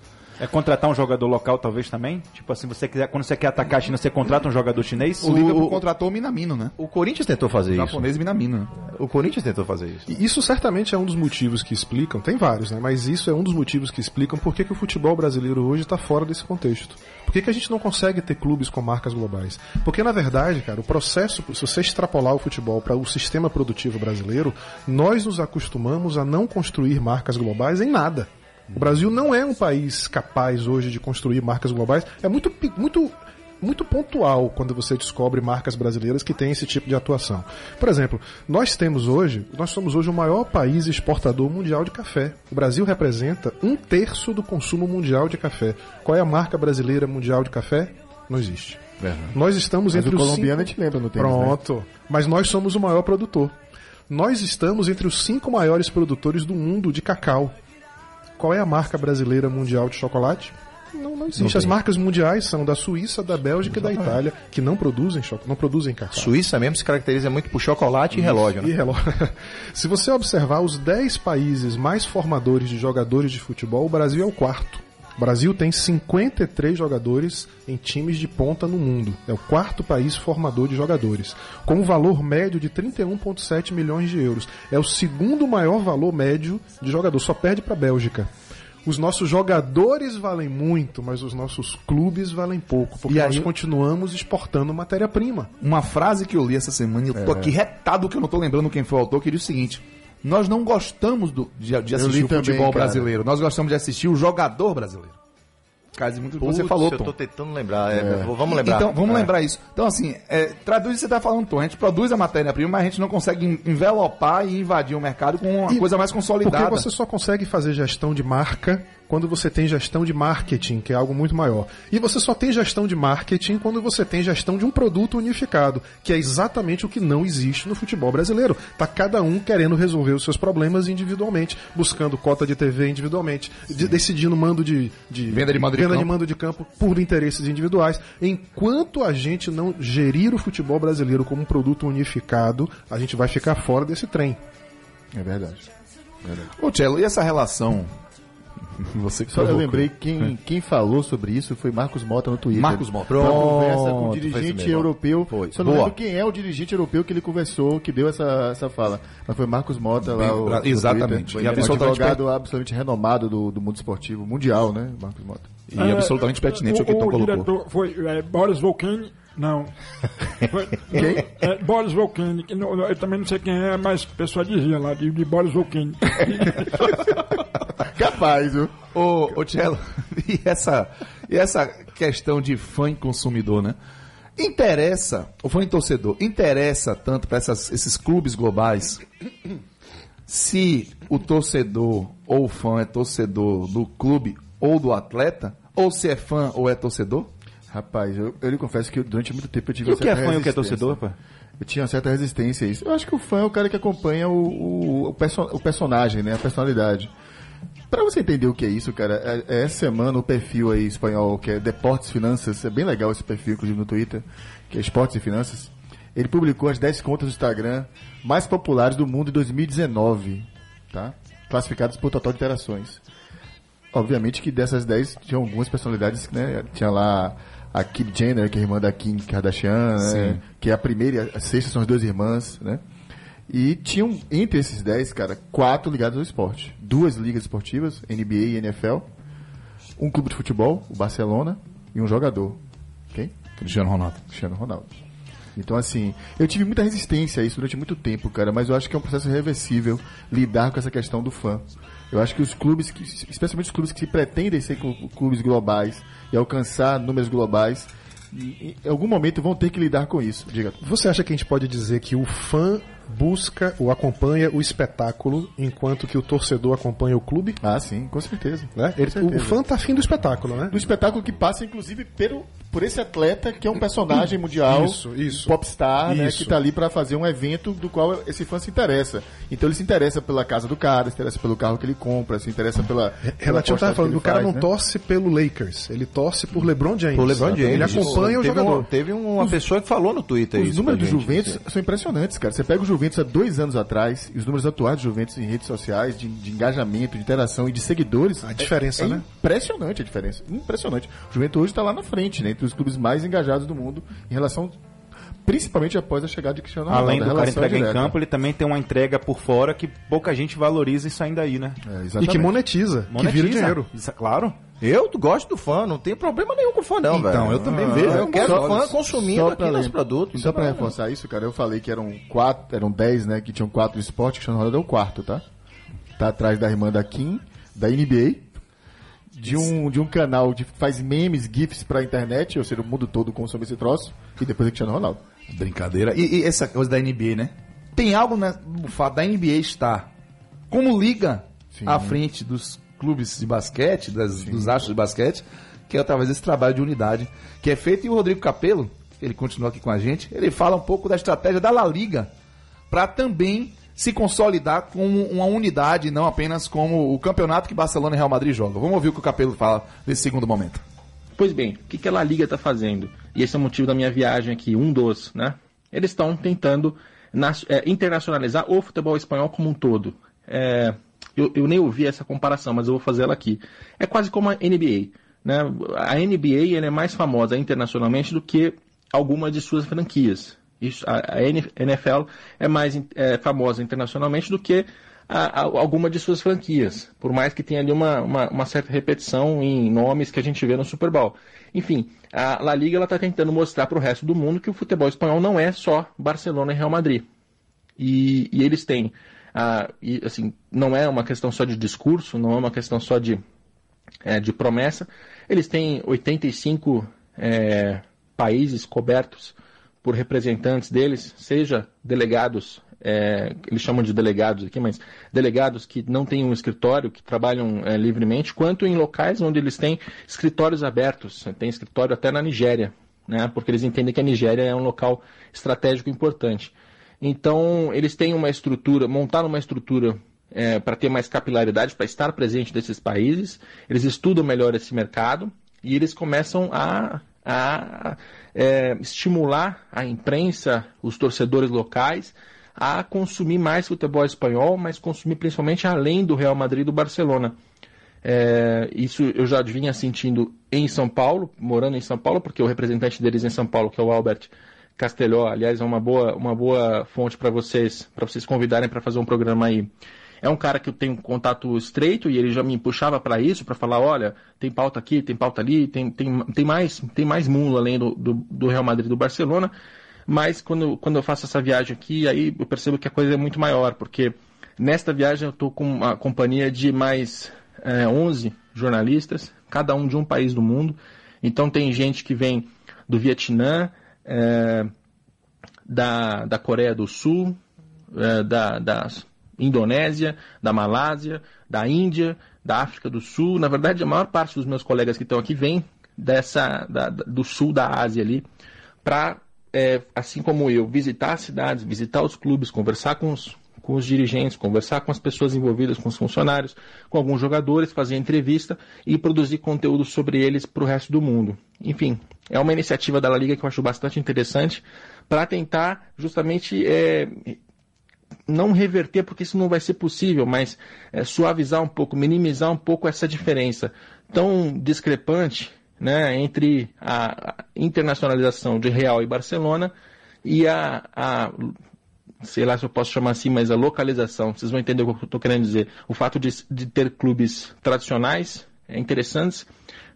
É contratar um jogador local, talvez também? Tipo assim, você quiser, quando você quer atacar a China, você contrata um jogador chinês? O, Liverpool contratou o Minamino, né? O Corinthians tentou fazer O isso. japonês Minamino. né? O Corinthians tentou fazer isso. E Isso certamente é um dos motivos que explicam, tem vários, né? Mas isso é um dos motivos que explicam por que, que o futebol brasileiro hoje está fora desse contexto. Por que, que a gente não consegue ter clubes com marcas globais? Porque, na verdade, cara, o processo, se você extrapolar o futebol para o sistema produtivo brasileiro, nós nos acostumamos a não construir marcas globais em nada. O Brasil não é um país capaz hoje de construir marcas globais. É muito, muito muito pontual quando você descobre marcas brasileiras que têm esse tipo de atuação. Por exemplo, nós temos hoje, nós somos hoje o maior país exportador mundial de café. O Brasil representa um terço do consumo mundial de café. Qual é a marca brasileira mundial de café? Não existe. Nós estamos Mas entre o os colombiano cinco... gente lembra no tênis, né? Pronto. Mas nós somos o maior produtor. Nós estamos entre os cinco maiores produtores do mundo de cacau. Qual é a marca brasileira mundial de chocolate? Não, não existe. As marcas mundiais são da Suíça, da Bélgica e da Itália, que não produzem chocolate, não produzem cacau. Suíça mesmo se caracteriza muito por chocolate e relógio, né? E relógio. [LAUGHS] Se você observar os 10 países mais formadores de jogadores de futebol, o Brasil é o quarto. O Brasil tem 53 jogadores em times de ponta no mundo. É o quarto país formador de jogadores, com um valor médio de 31,7 milhões de euros. É o segundo maior valor médio de jogador, só perde para a Bélgica. Os nossos jogadores valem muito, mas os nossos clubes valem pouco, porque aí- nós continuamos exportando matéria-prima. Uma frase que eu li essa semana, e eu tô aqui retado que eu não tô lembrando quem foi o autor, que diz o seguinte: Nós não gostamos do- de, de assistir o também, futebol cara. brasileiro, nós gostamos de assistir o jogador brasileiro. Caso muito do que você falou, eu Tom. tô tentando lembrar. é, Vamos lembrar. Então, vamos É. lembrar isso. Então, assim, é, traduz o que você está falando, Tom. A gente produz a matéria-prima, mas a gente não consegue en- envelopar e invadir o mercado com uma E- coisa mais consolidada. Porque você só consegue fazer gestão de marca quando você tem gestão de marketing, que é algo muito maior. E você só tem gestão de marketing quando você tem gestão de um produto unificado, que é exatamente o que não existe no futebol brasileiro. Tá cada um querendo resolver os seus problemas individualmente, buscando cota de TV individualmente, de- decidindo mando de, de Venda de mando de venda campo. mando de campo por interesses individuais. Enquanto a gente não gerir o futebol brasileiro como um produto unificado, a gente vai ficar fora desse trem. É verdade. Ô, Cello, e essa relação? Você que Só eu provocou. lembrei quem, quem falou sobre isso foi Marcos Mota no Twitter. Marcos Mota. Uma conversa com Pronto, o foi dirigente europeu. Foi. Só não Boa. lembro quem é o dirigente europeu que ele conversou, que deu essa, essa fala. Mas foi Marcos Mota lá. Bem, o, pra- no exatamente. E um absolutamente advogado absolutamente renomado do, do mundo esportivo mundial, né? Marcos Mota. E absolutamente pertinente o que o, Tom o colocou. diretor foi é, Boris Volcani. Não. [LAUGHS] Quem? É, Boris Volcani. que não- não- Eu também não sei quem é, mas o pessoal dizia lá, de, de Boris Volcani. [LAUGHS] Capaz, viu? Ô, ô Cello, [LAUGHS] e essa, e essa questão de fã e consumidor, né? Interessa, o fã e torcedor, interessa tanto para esses clubes globais se o torcedor ou o fã é torcedor do clube ou do atleta, ou se é fã ou é torcedor? Rapaz, eu, eu lhe confesso que eu, durante muito tempo eu tive E uma o que é certa fã e o que é resistência. torcedor, pô? Eu tinha uma certa resistência a isso. Eu acho que o fã é o cara que acompanha o, o, o, perso- o personagem, né? A personalidade. Pra você entender o que é isso, cara, é, é essa semana o perfil aí espanhol, que é Deportes Finanças, é bem legal esse perfil, inclusive no Twitter, que é Esportes e Finanças. Ele publicou as 10 contas do Instagram mais populares do mundo em 2019, tá? Classificadas por total de interações. Obviamente que dessas 10 tinha algumas personalidades, né? Tinha lá a Kim Jenner, que é irmã da Kim Kardashian, né? que é a primeira e a sexta são as duas irmãs, né? E tinham, entre esses 10, cara, quatro ligados ao esporte. Duas ligas esportivas, NBA e NFL. Um clube de futebol, o Barcelona, e um jogador. Quem? Cristiano Ronaldo. Cristiano Ronaldo. Então, assim, eu tive muita resistência a isso durante muito tempo, cara, mas eu acho que é um processo reversível lidar com essa questão do fã. Eu acho que os clubes, que, especialmente os clubes que pretendem ser clu- clubes globais e alcançar números globais, em em algum momento vão ter que lidar com isso. Diga. Você acha que a gente pode dizer que o fã busca ou acompanha o espetáculo, enquanto que o torcedor acompanha o clube? Ah, sim, com certeza. Né? Ele- Com certeza. o fã tá afim do espetáculo, né? do espetáculo que passa, inclusive, pelo, por esse atleta que é um personagem mundial, Isso, isso. popstar, né, Isso. que tá ali para fazer um evento do qual esse fã se interessa. Então ele se interessa pela casa do cara, se interessa pelo carro que ele compra, se interessa pela. pela Renatinho tava postagem falando, que o cara ele não faz, né? torce pelo Lakers, ele torce por LeBron James. Por LeBron James. Ele acompanha o teve jogador. Um, teve uma pessoa que falou no Twitter Os isso números pra do. Juventus são impressionantes, cara. Você pega o Juventus há dois anos atrás, e os números atuais do Juventus em redes sociais, de, de engajamento, de interação e de seguidores. A diferença, é, é né? Impressionante a diferença. Impressionante. O Juventus hoje está lá na frente, né? Entre os clubes mais engajados do mundo em relação. Principalmente após a chegada de Cristiano Ronaldo. Além do cara entregar em direta. campo, ele também tem uma entrega por fora que pouca gente valoriza isso ainda aí, né? É, E que monetiza, que Monetiza. vira dinheiro. Isso, claro. Eu gosto do fã, não tem problema nenhum com o fã, não, velho. Então, eu também Ah, vejo. Eu quero Só- fã consumindo aqui nos produtos. Só pra reforçar isso, cara, eu falei que eram quatro, eram dez, né? Que tinham quatro do esporte, Cristiano Ronaldo é o quarto, tá? Tá atrás da irmã da Kim, da NBA, de um, de um canal que faz memes, GIFs pra internet, ou seja, o mundo todo consome esse troço, e depois é Cristiano Ronaldo. Brincadeira. E, e essa coisa da NBA, né? Tem algo né, no fato da NBA estar como liga Sim. à frente dos clubes de basquete, das- dos astros de basquete, que é através desse trabalho de unidade que é feito. E o Rodrigo Capello, ele continua aqui com a gente, ele fala um pouco da estratégia da La Liga para também se consolidar como uma unidade, não apenas como o campeonato que Barcelona e Real Madrid jogam. Vamos ouvir o que o Capelo fala desse segundo momento. Pois bem, o que, que a La Liga está fazendo? E esse é o motivo da minha viagem aqui, um dos, né? Eles estão tentando é, internacionalizar o futebol espanhol como um todo. É, eu, eu nem ouvi essa comparação, mas eu vou fazer ela aqui. É quase como a NBA. Né? A NBA é mais famosa internacionalmente do que alguma de suas franquias. Isso, a, a NFL é mais é, famosa internacionalmente do que a- a- alguma de suas franquias, por mais que tenha ali uma, uma, uma certa repetição em nomes que a gente vê no Super Bowl. Enfim, a La Liga está tentando mostrar para o resto do mundo que o futebol espanhol não é só Barcelona e Real Madrid. E, e eles têm, e, assim, não é uma questão só de discurso, não é uma questão só de, é, de promessa. Eles têm 85 é, países cobertos por representantes deles, seja delegados, é, eles chamam de delegados aqui, mas delegados que não têm um escritório, que trabalham é, livremente, quanto em locais onde eles têm escritórios abertos. Tem escritório até na Nigéria, né, porque eles entendem que a Nigéria é um local estratégico importante. Então, eles têm uma estrutura, montaram uma estrutura é, para ter mais capilaridade, para estar presente desses países. Eles estudam melhor esse mercado e eles começam a, a é, estimular a imprensa, os torcedores locais, a consumir mais futebol espanhol, mas consumir principalmente além do Real Madrid e do Barcelona. É, isso eu já vinha sentindo em São Paulo, morando em São Paulo, porque o representante deles em São Paulo, que é o Albert Castelhó, aliás, é uma boa, uma boa fonte para vocês, para vocês convidarem para fazer um programa aí. É um cara que eu tenho contato estreito e ele já me puxava para isso, para falar, olha, tem pauta aqui, tem pauta ali, tem, tem, tem mais tem mais mundo além do, do, do Real Madrid e do Barcelona. Mas quando, quando eu faço essa viagem aqui, aí eu percebo que a coisa é muito maior, porque nesta viagem eu estou com a companhia de mais é, 11 jornalistas, cada um de um país do mundo. Então tem gente que vem do Vietnã, é, da, da Coreia do Sul, é, da, da Indonésia, da Malásia, da Índia, da África do Sul. Na verdade, a maior parte dos meus colegas que estão aqui vem dessa, da- do sul da Ásia ali, para, assim como eu, visitar as cidades, visitar os clubes, conversar com os, com os dirigentes, conversar com as pessoas envolvidas, com os funcionários, com alguns jogadores, fazer entrevista e produzir conteúdo sobre eles para o resto do mundo. Enfim, é uma iniciativa da La Liga que eu acho bastante interessante para tentar justamente é, não reverter, porque isso não vai ser possível, mas é, suavizar um pouco, minimizar um pouco essa diferença tão discrepante né, entre a internacionalização de Real e Barcelona e a, a sei lá se eu posso chamar assim, mas a localização. Vocês vão entender o que eu estou querendo dizer. O fato de, de ter clubes tradicionais, é, interessantes,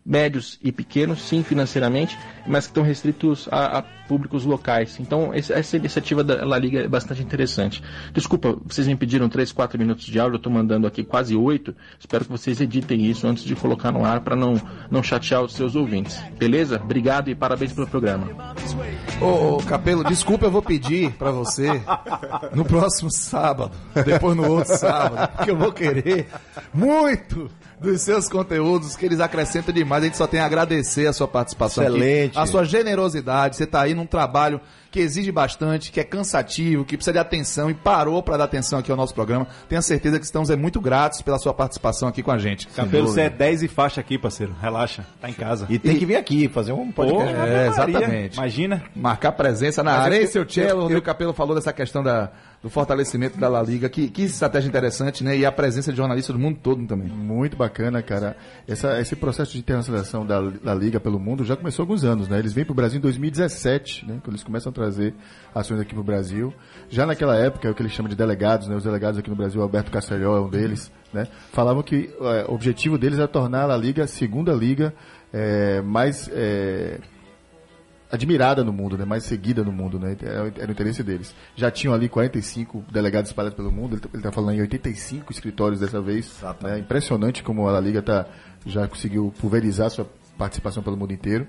médios e pequenos, sim, financeiramente, mas que estão restritos a, a públicos locais. Então, esse- essa iniciativa da La Liga é bastante interessante. Desculpa, vocês me pediram 3, 4 minutos de áudio, eu estou mandando aqui quase 8. Espero que vocês editem isso antes de colocar no ar para não, não chatear os seus ouvintes. Beleza? Obrigado e parabéns pelo programa. Ô, ô, Capelo, desculpa, eu vou pedir pra você no próximo sábado, depois no outro sábado, porque eu vou querer muito dos seus conteúdos que eles acrescentam demais. A gente só tem a agradecer a sua participação Excelente. aqui, a sua generosidade. Você tá aí num trabalho que exige bastante, que é cansativo, que precisa de atenção e parou pra dar atenção aqui ao nosso programa. Tenho certeza que estamos é, muito gratos pela sua participação aqui com a gente. Cabelo, você é 10 e faixa aqui, parceiro. Relaxa, tá em casa. E tem que vir aqui fazer um podcast. Pô, É, exatamente. Imagina. marcar presença na Mas área. eu- E seu Cello, eu- o Capelo falou dessa questão da, do fortalecimento da La Liga. Que, que estratégia interessante, né? E a presença de jornalistas do mundo todo também. Muito bacana, cara. Essa- esse processo de internacionalização da, da Liga pelo mundo já começou há alguns anos, né? Eles vêm para o Brasil em 2017, né? Quando eles começam a trazer ações aqui para o Brasil. Já naquela época, é o que eles chamam de delegados, né? Os delegados aqui no Brasil, Alberto Castelhó é um deles, né? Falavam que é, o objetivo deles era tornar a Liga a segunda liga é, mais... é, admirada no mundo, né? mais seguida no mundo, né? Era, era o interesse deles. Já tinham ali 45 delegados espalhados pelo mundo, ele está falando em 85 escritórios dessa vez. Né? Impressionante como a La Liga tá, já conseguiu pulverizar sua participação pelo mundo inteiro.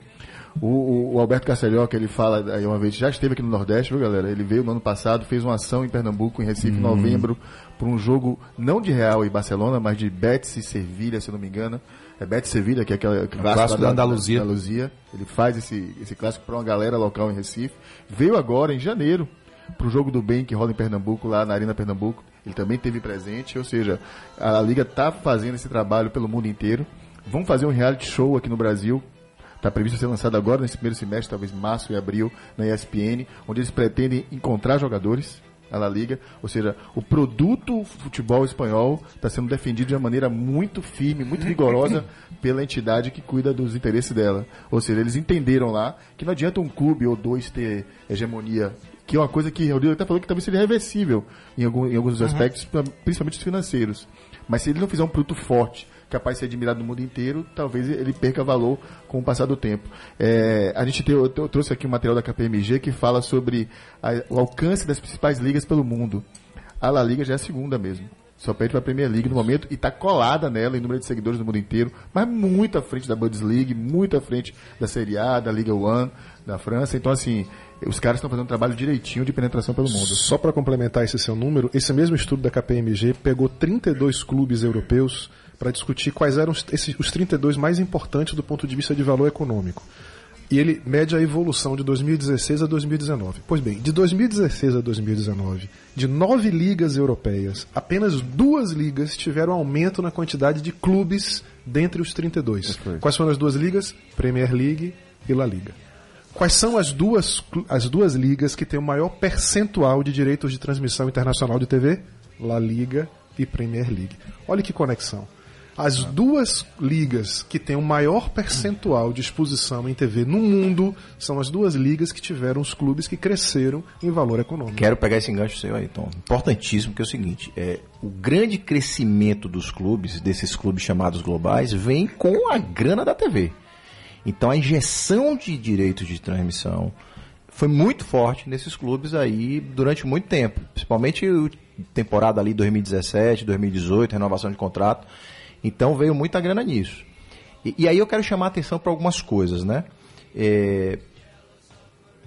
O, o- o Alberto que ele fala aí uma vez, já esteve aqui no Nordeste, viu galera? Ele veio no ano passado, fez uma ação em Pernambuco, em Recife, em novembro, por um jogo não de Real e Barcelona, mas de Betis e Sevilha, se eu não me engano. É Betis e Sevilha, que é aquela clássico, clássico lá da Andaluzia. Andaluzia. Ele faz esse, esse clássico para uma galera local em Recife. Veio agora, em janeiro, pro jogo do bem que rola em Pernambuco, lá na Arena Pernambuco. Ele também teve presente, ou seja, a Liga tá fazendo esse trabalho pelo mundo inteiro. Vão fazer um reality show aqui no Brasil, Está previsto ser lançado agora nesse primeiro semestre, talvez março e abril, na ESPN, onde eles pretendem encontrar jogadores a La Liga, ou seja, o produto futebol espanhol está sendo defendido de uma maneira muito firme, muito [LAUGHS] vigorosa pela entidade que cuida dos interesses dela. Ou seja, eles entenderam lá que não adianta um clube ou dois ter hegemonia, que é uma coisa que o Rodrigo até falou que talvez seria reversível em, algum- em alguns aspectos, principalmente os financeiros. Mas se ele não fizer um produto forte, capaz de ser admirado no mundo inteiro, talvez ele perca valor com o passar do tempo. É, a gente tem, eu, eu trouxe aqui um material da KPMG que fala sobre a- o alcance das principais ligas pelo mundo. A La Liga já é a segunda mesmo. Só perde para a Premier League no momento e está colada nela em número de seguidores no mundo inteiro, mas muito à frente da Bundesliga, muito à frente da Série A, da Liga One, da França. Então, assim, os caras estão fazendo um trabalho direitinho de penetração pelo mundo. Só para complementar esse seu número, esse mesmo estudo da KPMG pegou 32 clubes europeus para discutir quais eram os, esses, os 32 mais importantes do ponto de vista de valor econômico. E ele mede a evolução de 2016 a 2019. Pois bem, de 2016 a 2019, de nove ligas europeias, apenas duas ligas tiveram aumento na quantidade de clubes dentre os 32. Quais foram as duas ligas? Premier League e La Liga. Quais são as duas, as duas ligas que têm o maior percentual de direitos de transmissão internacional de TV? La Liga e Premier League. Olha que conexão. As duas ligas que têm o maior percentual de exposição em TV no mundo são as duas ligas que tiveram os clubes que cresceram em valor econômico. Quero pegar esse enganche seu aí, Tom. Importantíssimo, que é o seguinte: é, o grande crescimento dos clubes, desses clubes chamados globais, vem com a grana da TV. Então a injeção de direitos de transmissão foi muito forte nesses clubes aí durante muito tempo. Principalmente temporada ali 2017, 2018, renovação de contrato. Então veio muita grana nisso. E, e aí eu quero chamar a atenção para algumas coisas, né? É,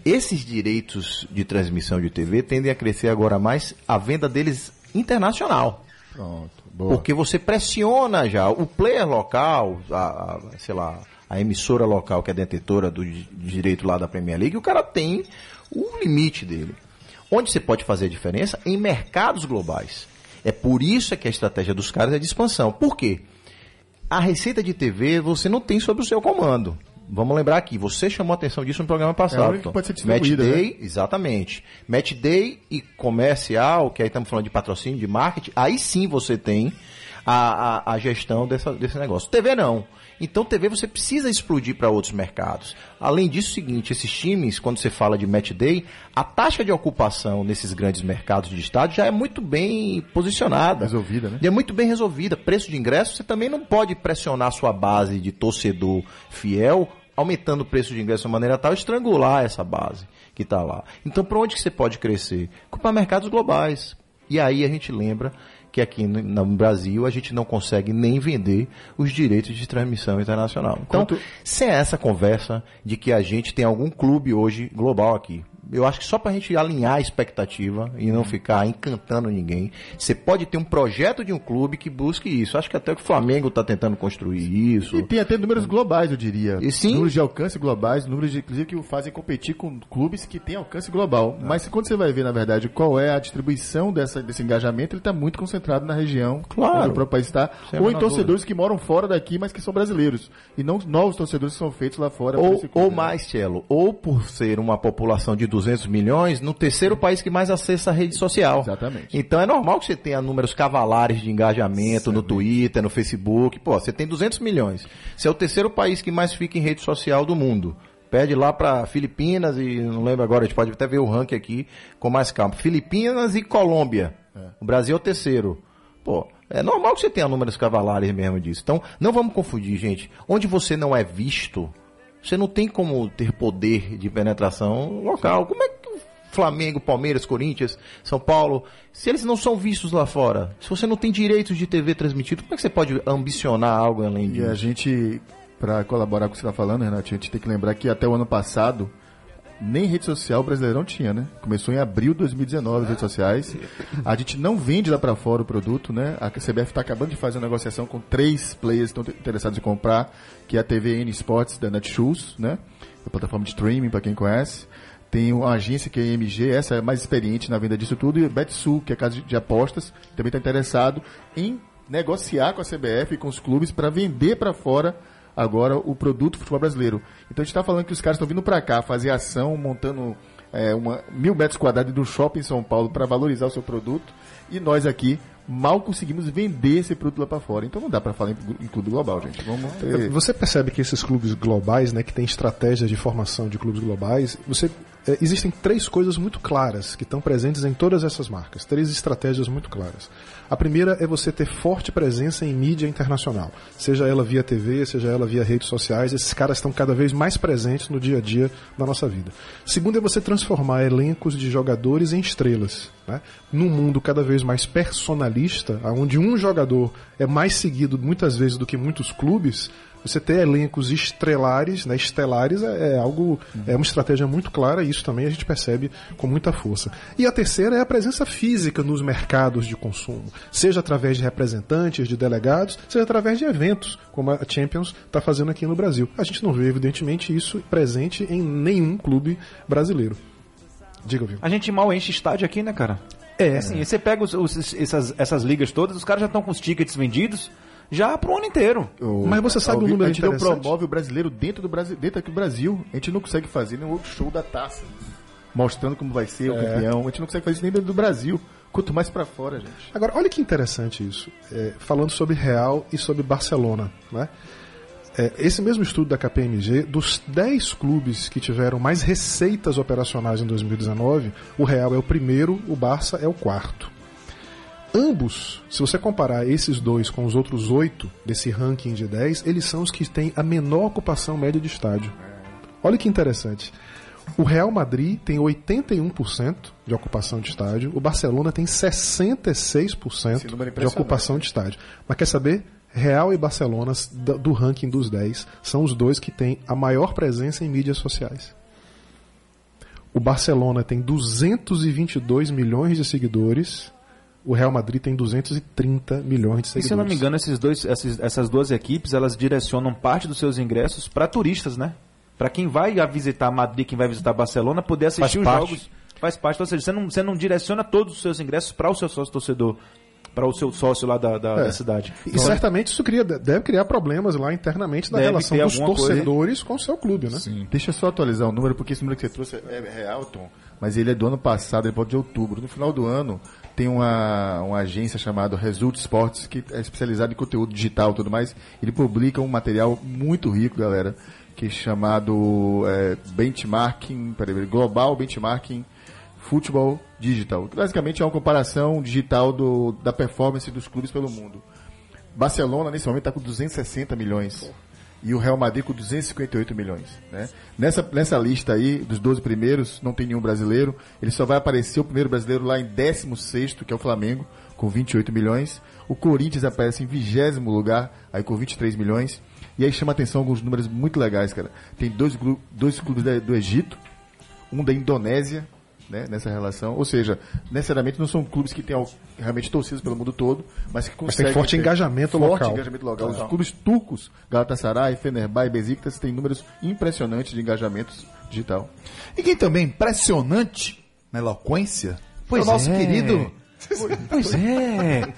esses direitos de transmissão de TV tendem a crescer agora mais a venda deles internacional. Pronto, boa. Porque você pressiona já o player local, a, a- sei lá, a emissora local que é detentora do di- direito lá da Premier League, o cara tem o limite dele. Onde você pode fazer a diferença? Em mercados globais. É por isso é que a estratégia dos caras é de expansão. Por quê? A receita de TV você não tem sob o seu comando. Vamos lembrar aqui, você chamou a atenção disso no programa passado. É a única que pode ser Match né? Day, exatamente. Match Day e comercial, que aí estamos falando de patrocínio, de marketing, aí sim você tem a, a, a gestão dessa, desse negócio. TV não. Então TV você precisa explodir para outros mercados. Além disso, é o seguinte, esses times, quando você fala de match day, a taxa de ocupação nesses grandes mercados de estádio já é muito bem posicionada. Resolvida, né? E é muito bem resolvida. Preço de ingresso, você também não pode pressionar a sua base de torcedor fiel, aumentando o preço de ingresso de uma maneira tal, estrangular essa base que está lá. Então, para onde que você pode crescer? Para mercados globais. E aí a gente lembra que aqui no, Brasil a gente não consegue nem vender os direitos de transmissão internacional. Então, Quanto- sem essa conversa de que a gente tem algum clube hoje global aqui. Eu acho que só pra gente alinhar a expectativa e não ficar encantando ninguém, você pode ter um projeto de um clube que busque isso. Acho que até que o Flamengo tá tentando construir isso. E tem até números globais, eu diria. E sim. Números de alcance globais, números de, inclusive que o fazem competir com clubes que têm alcance global. Mas quando você vai ver, na verdade, qual é a distribuição dessa, desse engajamento, ele está muito concentrado na região Claro. onde o próprio país está. Sem a Ou em torcedores que moram fora daqui, mas que são brasileiros. E não novos torcedores que são feitos lá fora. Ou, ou mais, Cielo, ou por ser uma população de 200 milhões, no terceiro país que mais acessa a rede social. Exatamente. Então é normal que você tenha números cavalares de engajamento no Twitter, no Facebook. Pô, você tem 200 milhões. Você é o terceiro país que mais fica em rede social do mundo. Pede lá para Filipinas e não lembro agora, a gente pode até ver o ranking aqui com mais calma. Filipinas e Colômbia. O Brasil é o terceiro. Pô, é normal que você tenha números cavalares mesmo disso. Então, não vamos confundir, gente. Onde você não é visto, você não tem como ter poder de penetração local. Como é que Flamengo, Palmeiras, Corinthians, São Paulo, se eles não são vistos lá fora, se você não tem direitos de TV transmitido, como é que você pode ambicionar algo além E a disso? gente, para colaborar com o que você está falando, Renato, a gente tem que lembrar que até o ano passado, nem rede social Brasileirão tinha, né? Começou em abril de 2019 as redes sociais. A gente não vende lá para fora o produto, né? A CBF está acabando de fazer uma negociação com três players que estão interessados em comprar, que é a TVN Sports da Netshoes, né? A plataforma de streaming, para quem conhece. Tem uma agência que é a IMG, essa é mais experiente na venda disso tudo, e a Betsul, que é a casa de apostas, também está interessado em negociar com a CBF e com os clubes para vender para fora agora o produto futebol brasileiro. Então a gente está falando que os caras estão vindo para cá fazer ação, montando é, uma, mil metros quadrados do shopping em São Paulo para valorizar o seu produto, e nós aqui mal conseguimos vender esse produto lá para fora. Então não dá para falar em, clube global, gente. Vamos ter... Você percebe que esses clubes globais, né, que têm estratégias de formação de clubes globais, você existem três coisas muito claras que estão presentes em todas essas marcas, três estratégias muito claras. A primeira é você ter forte presença em mídia internacional, seja ela via TV, seja ela via redes sociais, esses caras estão cada vez mais presentes no dia a dia da nossa vida. Segundo é você transformar elencos de jogadores em estrelas. Né? Num mundo cada vez mais personalista, onde um jogador é mais seguido muitas vezes do que muitos clubes, você ter elencos estrelares, né, estelares, é, é algo, é uma estratégia muito clara e isso também a gente percebe com muita força. E a terceira é a presença física nos mercados de consumo, seja através de representantes, de delegados, seja através de eventos, como a Champions está fazendo aqui no Brasil. A gente não vê, evidentemente, isso presente em nenhum clube brasileiro. Diga, viu? A gente mal enche estádio aqui, né, cara? É, Assim, você pega os- os- essas, essas ligas todas, os caras já estão com os tickets vendidos já pro ano inteiro. O- Mas você sabe um alguém- número A gente não promove o brasileiro dentro do Brasil, dentro aqui do Brasil. A gente não consegue fazer nenhum outro show da taça. Mostrando como vai ser o É. campeão. A gente não consegue fazer isso nem dentro do Brasil. Quanto mais pra fora, gente. Agora, olha que interessante isso. É, falando sobre Real e sobre Barcelona. Né? É, esse mesmo estudo da KPMG, dos 10 clubes que tiveram mais receitas operacionais em 2019, o Real é o primeiro, o Barça é o quarto. Ambos, se você comparar esses dois com os outros oito desse ranking de 10, eles são os que têm a menor ocupação média de estádio. Olha que interessante. O Real Madrid tem 81% de ocupação de estádio, o Barcelona tem 66% Esse número é de ocupação de estádio. Mas quer saber? Real e Barcelona, do do ranking dos 10, são os dois que têm a maior presença em mídias sociais. O Barcelona tem 222 milhões de seguidores, o Real Madrid tem 230 milhões de E seguidores. se eu não me engano, esses dois, esses- essas duas equipes, elas direcionam parte dos seus ingressos para turistas, né? Para quem vai a visitar Madrid, quem vai visitar Barcelona, poder assistir os parte. jogos. Faz parte. Ou seja, você não, você não direciona todos os seus ingressos para o seu sócio torcedor, para o seu sócio lá da, da, É. da cidade. E certamente isso cria, deve criar problemas lá internamente na relação dos alguma coisa. torcedores com o seu clube, né? Deixa eu só atualizar o número, porque esse número que você trouxe é é real, Tom. Mas ele é do ano passado, ele pode de outubro. No final do ano, tem uma, uma agência chamada Result Sports, que é especializada em conteúdo digital e tudo mais. Ele publica um material muito rico, galera, que é chamado é, Benchmarking, peraí, Global Benchmarking Futebol Digital. Basicamente é uma comparação digital do, da performance dos clubes pelo mundo. Barcelona, nesse momento, está com 260 milhões. E o Real Madrid com 258 milhões. Né? Nessa, nessa lista aí, dos 12 primeiros, não tem nenhum brasileiro. Ele só vai aparecer o primeiro brasileiro lá em 16, que é o Flamengo, com 28 milhões. O Corinthians aparece em 20 lugar, aí com 23 milhões. E aí chama atenção alguns números muito legais, cara. Tem dois, dois clubes do Egito, um da Indonésia, né, nessa relação. Ou seja, necessariamente não são clubes que tenham realmente torcidas pelo mundo todo, mas que Mas tem conseguem forte engajamento forte local. engajamento local. Os clubes turcos, Galatasaray, Fenerbahçe e Besiktas têm números impressionantes de engajamentos digital. E quem também é impressionante na eloquência Pois é o nosso é. querido. Pois é.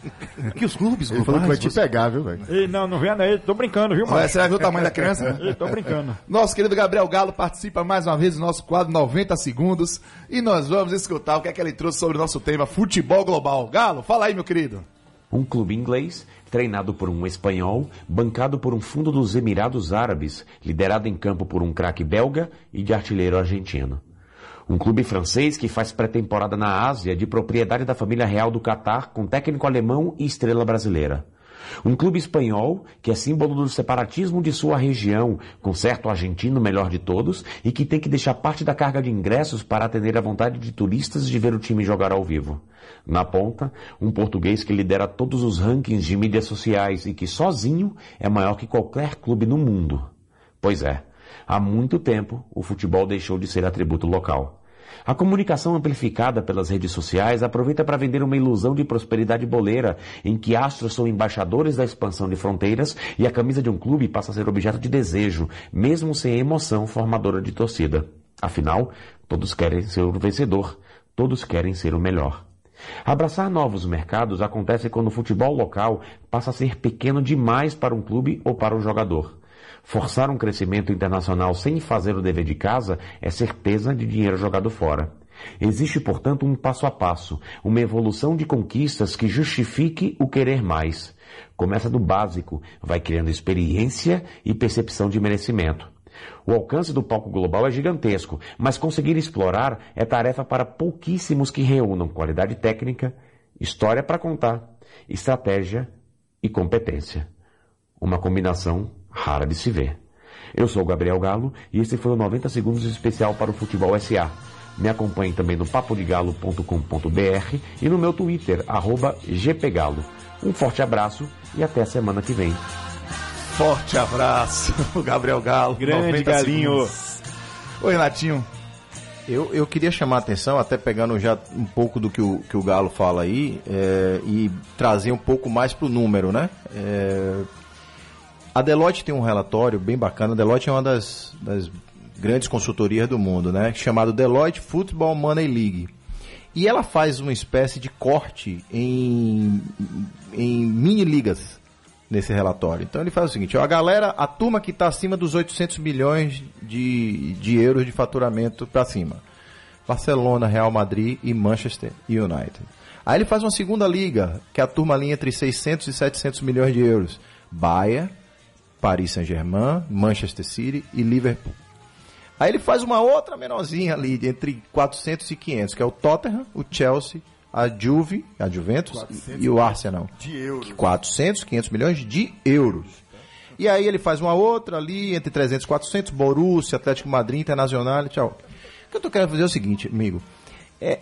que os clubes Ele falou que vai te pegar, viu, velho? Ei, não, não venha aí, tô brincando, viu, mano? você vai ver o tamanho da criança? né? [LAUGHS] Ei, tô brincando. Nosso querido Gabriel Galo participa mais uma vez do nosso quadro 90 Segundos e nós vamos escutar o que é que ele trouxe sobre o nosso tema futebol global. Galo, fala aí, meu querido. Um clube inglês, treinado por um espanhol, bancado por um fundo dos Emirados Árabes, liderado em campo por um craque belga e de artilheiro argentino. Um clube francês que faz pré-temporada na Ásia, de propriedade da família real do Catar, com técnico alemão e estrela brasileira. Um clube espanhol que é símbolo do separatismo de sua região, com certo argentino melhor de todos, e que tem que deixar parte da carga de ingressos para atender à vontade de turistas de ver o time jogar ao vivo. Na ponta, um português que lidera todos os rankings de mídias sociais e que sozinho é maior que qualquer clube no mundo. Pois é, há muito tempo o futebol deixou de ser atributo local. A comunicação amplificada pelas redes sociais aproveita para vender uma ilusão de prosperidade boleira, em que astros são embaixadores da expansão de fronteiras e a camisa de um clube passa a ser objeto de desejo, mesmo sem emoção formadora de torcida. Afinal, todos querem ser o vencedor, todos querem ser o melhor. Abraçar novos mercados acontece quando o futebol local passa a ser pequeno demais para um clube ou para um jogador. Forçar um crescimento internacional sem fazer o dever de casa é certeza de dinheiro jogado fora. Existe, portanto, um passo a passo, uma evolução de conquistas que justifique o querer mais. Começa do básico, vai criando experiência e percepção de merecimento. O alcance do palco global é gigantesco, mas conseguir explorar é tarefa para pouquíssimos que reúnam qualidade técnica, história para contar, estratégia e competência. Uma combinação rara de se ver. Eu sou o Gabriel Galo e esse foi o 90 Segundos especial para o Futebol SA. Me acompanhe também no papodigalo.com.br e no meu Twitter, arroba gpgalo. Um forte abraço e até a semana que vem. Forte abraço, [LAUGHS] Gabriel Galo. Grande 90 galinho. segundos. Oi, Renatinho. Eu, eu queria chamar a atenção, até pegando já um pouco do que o, que o Galo fala aí, é, e trazer um pouco mais para o número, né? É, a Deloitte tem um relatório bem bacana. A Deloitte é uma das, das grandes consultorias do mundo, né? Chamado Deloitte Football Money League. E ela faz uma espécie de corte em, em mini ligas nesse relatório. Então ele faz o seguinte: ó, a galera, a turma que está acima dos 800 milhões de, de euros de faturamento para cima. Barcelona, Real Madrid e Manchester United. Aí ele faz uma segunda liga, que é a turma ali entre 600 e 700 milhões de euros. Bayern, Paris Saint-Germain, Manchester City e Liverpool. Aí ele faz uma outra menorzinha ali, entre 400 e 500, que é o Tottenham, o Chelsea, a Juve, a Juventus e o Arsenal. De euros. 400, 500 milhões de euros. E aí ele faz uma outra ali, entre 300 e 400, Borussia, Atlético Madrid, Internacional, tchau. O que eu tô querendo fazer é o seguinte, amigo. É,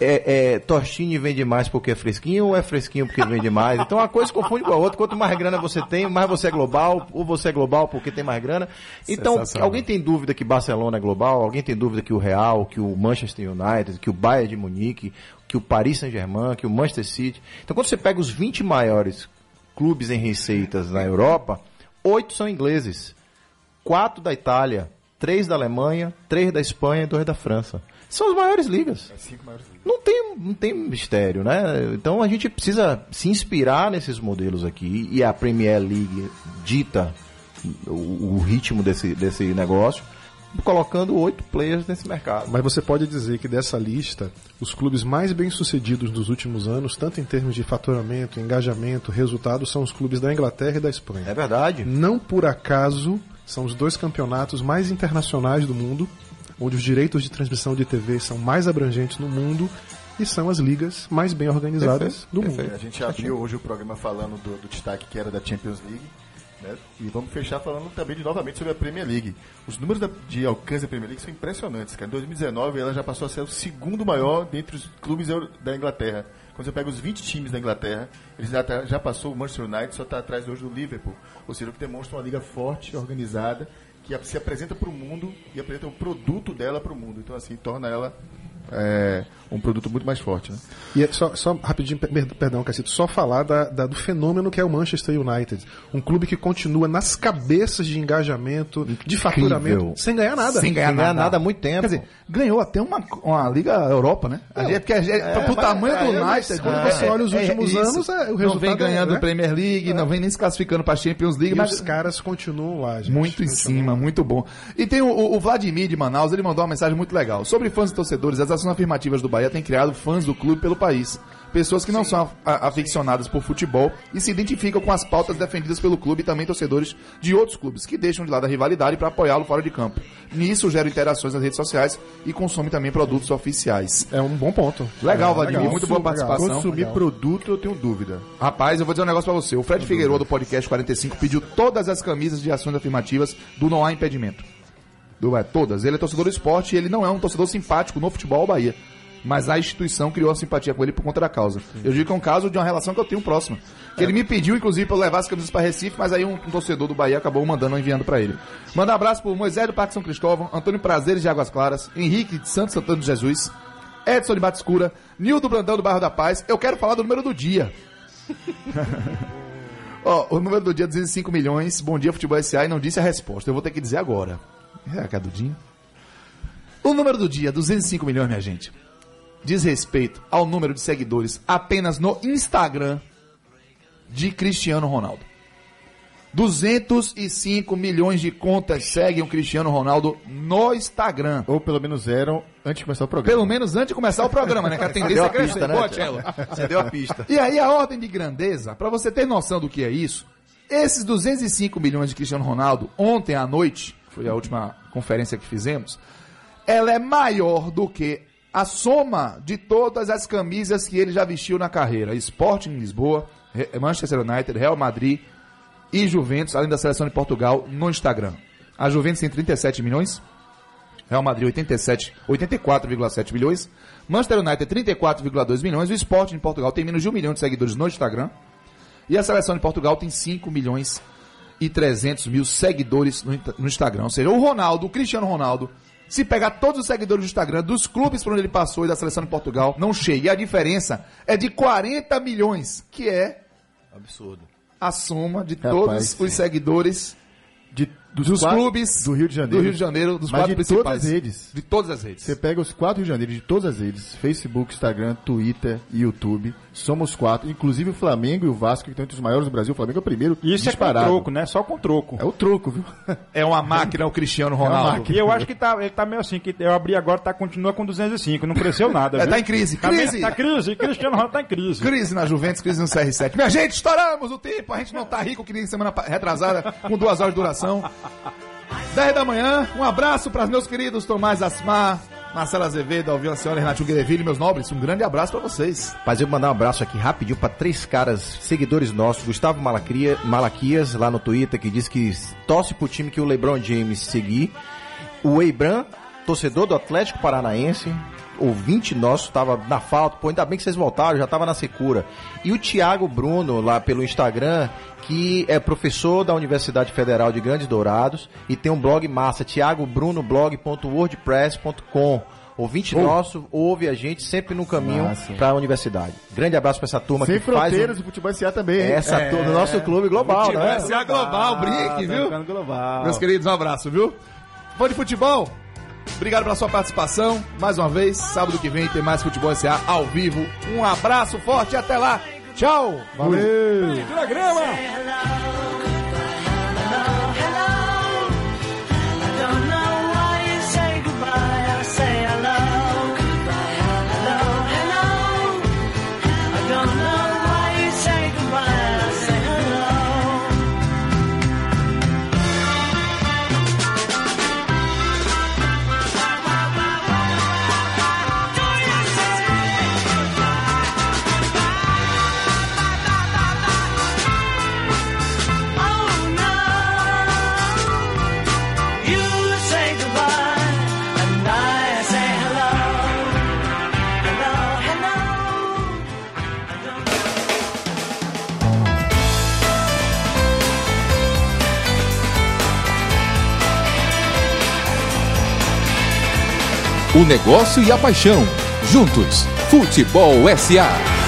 é, é, vende mais porque é fresquinho ou é fresquinho porque vende mais? Então uma coisa se confunde com a outra. Quanto mais grana você tem, mais você é global, ou você é global porque tem mais grana. Então, alguém tem dúvida que Barcelona é global? Alguém tem dúvida que o Real, que o Manchester United, que o Bayern de Munique, que o Paris Saint-Germain, que o Manchester City. Então quando você pega os 20 maiores clubes em receitas na Europa, oito são ingleses, quatro da Itália, três da Alemanha, três da Espanha e dois da França. São as maiores ligas. Cinco maiores ligas. Não tem, não tem mistério, né? Então a gente precisa se inspirar nesses modelos aqui e a Premier League dita o, o ritmo desse, desse negócio, colocando oito players nesse mercado. Mas você pode dizer que dessa lista, os clubes mais bem-sucedidos dos últimos anos, tanto em termos de faturamento, engajamento, resultados, são os clubes da Inglaterra e da Espanha. É verdade. Não por acaso são os dois campeonatos mais internacionais do mundo, onde os direitos de transmissão de TV são mais abrangentes no mundo e são as ligas mais bem organizadas do mundo. A gente abriu hoje o programa falando do, do destaque que era da Champions League. né? E vamos fechar falando também de, novamente sobre a Premier League. Os números da- de alcance da Premier League são impressionantes, cara. Em 2019 ela já passou a ser o segundo maior dentre os clubes da Inglaterra. Quando você pega os 20 times da Inglaterra, eles já, tá- já passou o Manchester United, só está atrás hoje do Liverpool. Ou seja, o que demonstra uma liga forte, organizada, que se apresenta para o mundo e apresenta o produto dela para o mundo. Então, assim, torna ela é, um produto muito mais forte. Né? E é só, só rapidinho, per- perdão, Cacito, só falar da- da- do fenômeno que é o Manchester United. Um clube que continua nas cabeças de engajamento, de faturamento, sem ganhar nada. Sem ganhar, Sem ganhar nada. nada há muito tempo. Quer dizer, ganhou até uma, uma Liga Europa, né? A gente, porque a gente, pro tamanho do é, United. quando você olha os últimos anos, é, o Não resultado vem ganhando é, né? Premier League, não vem nem se classificando pra Champions League, E mas os caras continuam lá, gente. Muito em cima, muito bom. E tem o, o- o Vladimir de Manaus, ele mandou uma mensagem muito legal. Sobre fãs e torcedores, as ações afirmativas do Bahia têm criado fãs do clube pelo país. Pessoas que não são a- a- aficionadas por futebol e se identificam com as pautas defendidas pelo clube e também torcedores de outros clubes, que deixam de lado a rivalidade para apoiá-lo fora de campo. Nisso gera interações nas redes sociais e consome também produtos oficiais. É um bom ponto. Legal, É, Vladimir, legal. muito boa Legal. participação. Consumir produto, eu tenho dúvida. Rapaz, eu vou dizer um negócio pra você. O Fred Figueiredo do Podcast 45 pediu todas as camisas de ações afirmativas do Não Há Impedimento. Do, é, todas. Ele é torcedor do esporte e ele não é um torcedor simpático no futebol Bahia. Mas a instituição criou a simpatia com ele por conta da causa. Eu digo que é um caso de uma relação que eu tenho próxima. Que ele me pediu, inclusive, pra eu levar as camisas pra Recife, mas aí um, um torcedor do Bahia acabou mandando, enviando pra ele. Manda um abraço pro Moisés do Parque São Cristóvão, Antônio Prazeres de Águas Claras, Henrique de Santo Santana de Jesus, Edson de Bate Escura, Nildo Brandão do Bairro da Paz. Eu quero falar do número do dia. [LAUGHS] Ó, o número do dia é 205 milhões. Bom dia, Futebol SA. E não disse a resposta. Eu vou ter que dizer agora. É, que é Dudinho? O número do dia, 205 milhões, minha gente, diz respeito ao número de seguidores apenas no Instagram de Cristiano Ronaldo. 205 milhões de contas seguem o Cristiano Ronaldo no Instagram. Ou pelo menos eram antes de começar o programa. Pelo menos antes de começar o programa, né? Que a tendência é crescer. Boa, Tchelo. Você deu a pista. E aí a ordem de grandeza, pra você ter noção do que é isso, esses 205 milhões de Cristiano Ronaldo, ontem à noite, foi a última conferência que fizemos, ela é maior do que a soma de todas as camisas que ele já vestiu na carreira. Sporting Lisboa, Manchester United, Real Madrid e Juventus, além da seleção de Portugal, no Instagram. A Juventus tem 37 milhões, Real Madrid 87, 84,7 milhões, Manchester United 34,2 milhões, o Sporting de Portugal tem menos de um milhão de seguidores no Instagram, e a seleção de Portugal tem 5 milhões e 300 mil seguidores no, Insta- no Instagram. Ou seja, o Ronaldo, o Cristiano Ronaldo, se pegar todos os seguidores do Instagram, dos clubes por onde ele passou e da seleção de Portugal, não chega. E a diferença é de 40 milhões, que é Absurdo. a soma de Rapaz, todos sim. os seguidores De, dos, quatro- clubes do Rio de Janeiro. do Rio de Janeiro, dos Mas quatro de principais. todas as redes. De todas as redes. Você pega os quatro Rio de Janeiro de todas as redes, Facebook, Instagram, Twitter e YouTube. Somos quatro, inclusive o Flamengo e o Vasco, que estão entre os maiores do Brasil. O Flamengo é o primeiro Isso é com disparado. troco, né? Só com troco. É o troco, viu? [LAUGHS] É uma máquina o Cristiano Ronaldo. E eu acho que tá, ele tá meio assim, que eu abri agora, tá, continua com 205, não cresceu nada. É, viu? tá em crise. Tá, Crise. tá crise, Cristiano Ronaldo tá em crise. Crise na Juventus, crise no CR7. Minha gente, estouramos o tempo. A gente não tá rico que nem semana retrasada, com duas horas de duração. [LAUGHS] 10 da manhã, um abraço para meus queridos Tomás Asmar, Marcela Azevedo, Alvina Senhora, Renatinho Guereville, meus nobres. Um grande abraço para vocês. Mas eu mandar um abraço aqui rapidinho para três caras, seguidores nossos. Gustavo Malacria, Malaquias, lá no Twitter, que diz que torce pro time que o LeBron James seguir. O Eibran, torcedor do Atlético Paranaense, ouvinte nosso, estava na falta. Pô, ainda bem que vocês voltaram, já estava na secura. E o Thiago Bruno, lá pelo Instagram, que é professor da Universidade Federal de Grandes Dourados e tem um blog massa, thiagobrunoblog.wordpress.com. Ouvinte nosso, ouve a gente sempre no caminho para a universidade. Grande abraço para essa turma Sem que faz fronteiras, o- futebol SA também, hein? essa turma do nosso clube global, Futebol né? SA Global, brinque, viu? ficando global. Meus queridos, um abraço, viu? Fã de futebol, obrigado pela sua participação. Mais uma vez, sábado que vem tem mais Futebol SA ao vivo. Um abraço forte e até lá. Tchau! Valeu! Programa! O negócio e a paixão. Juntos. Futebol SA.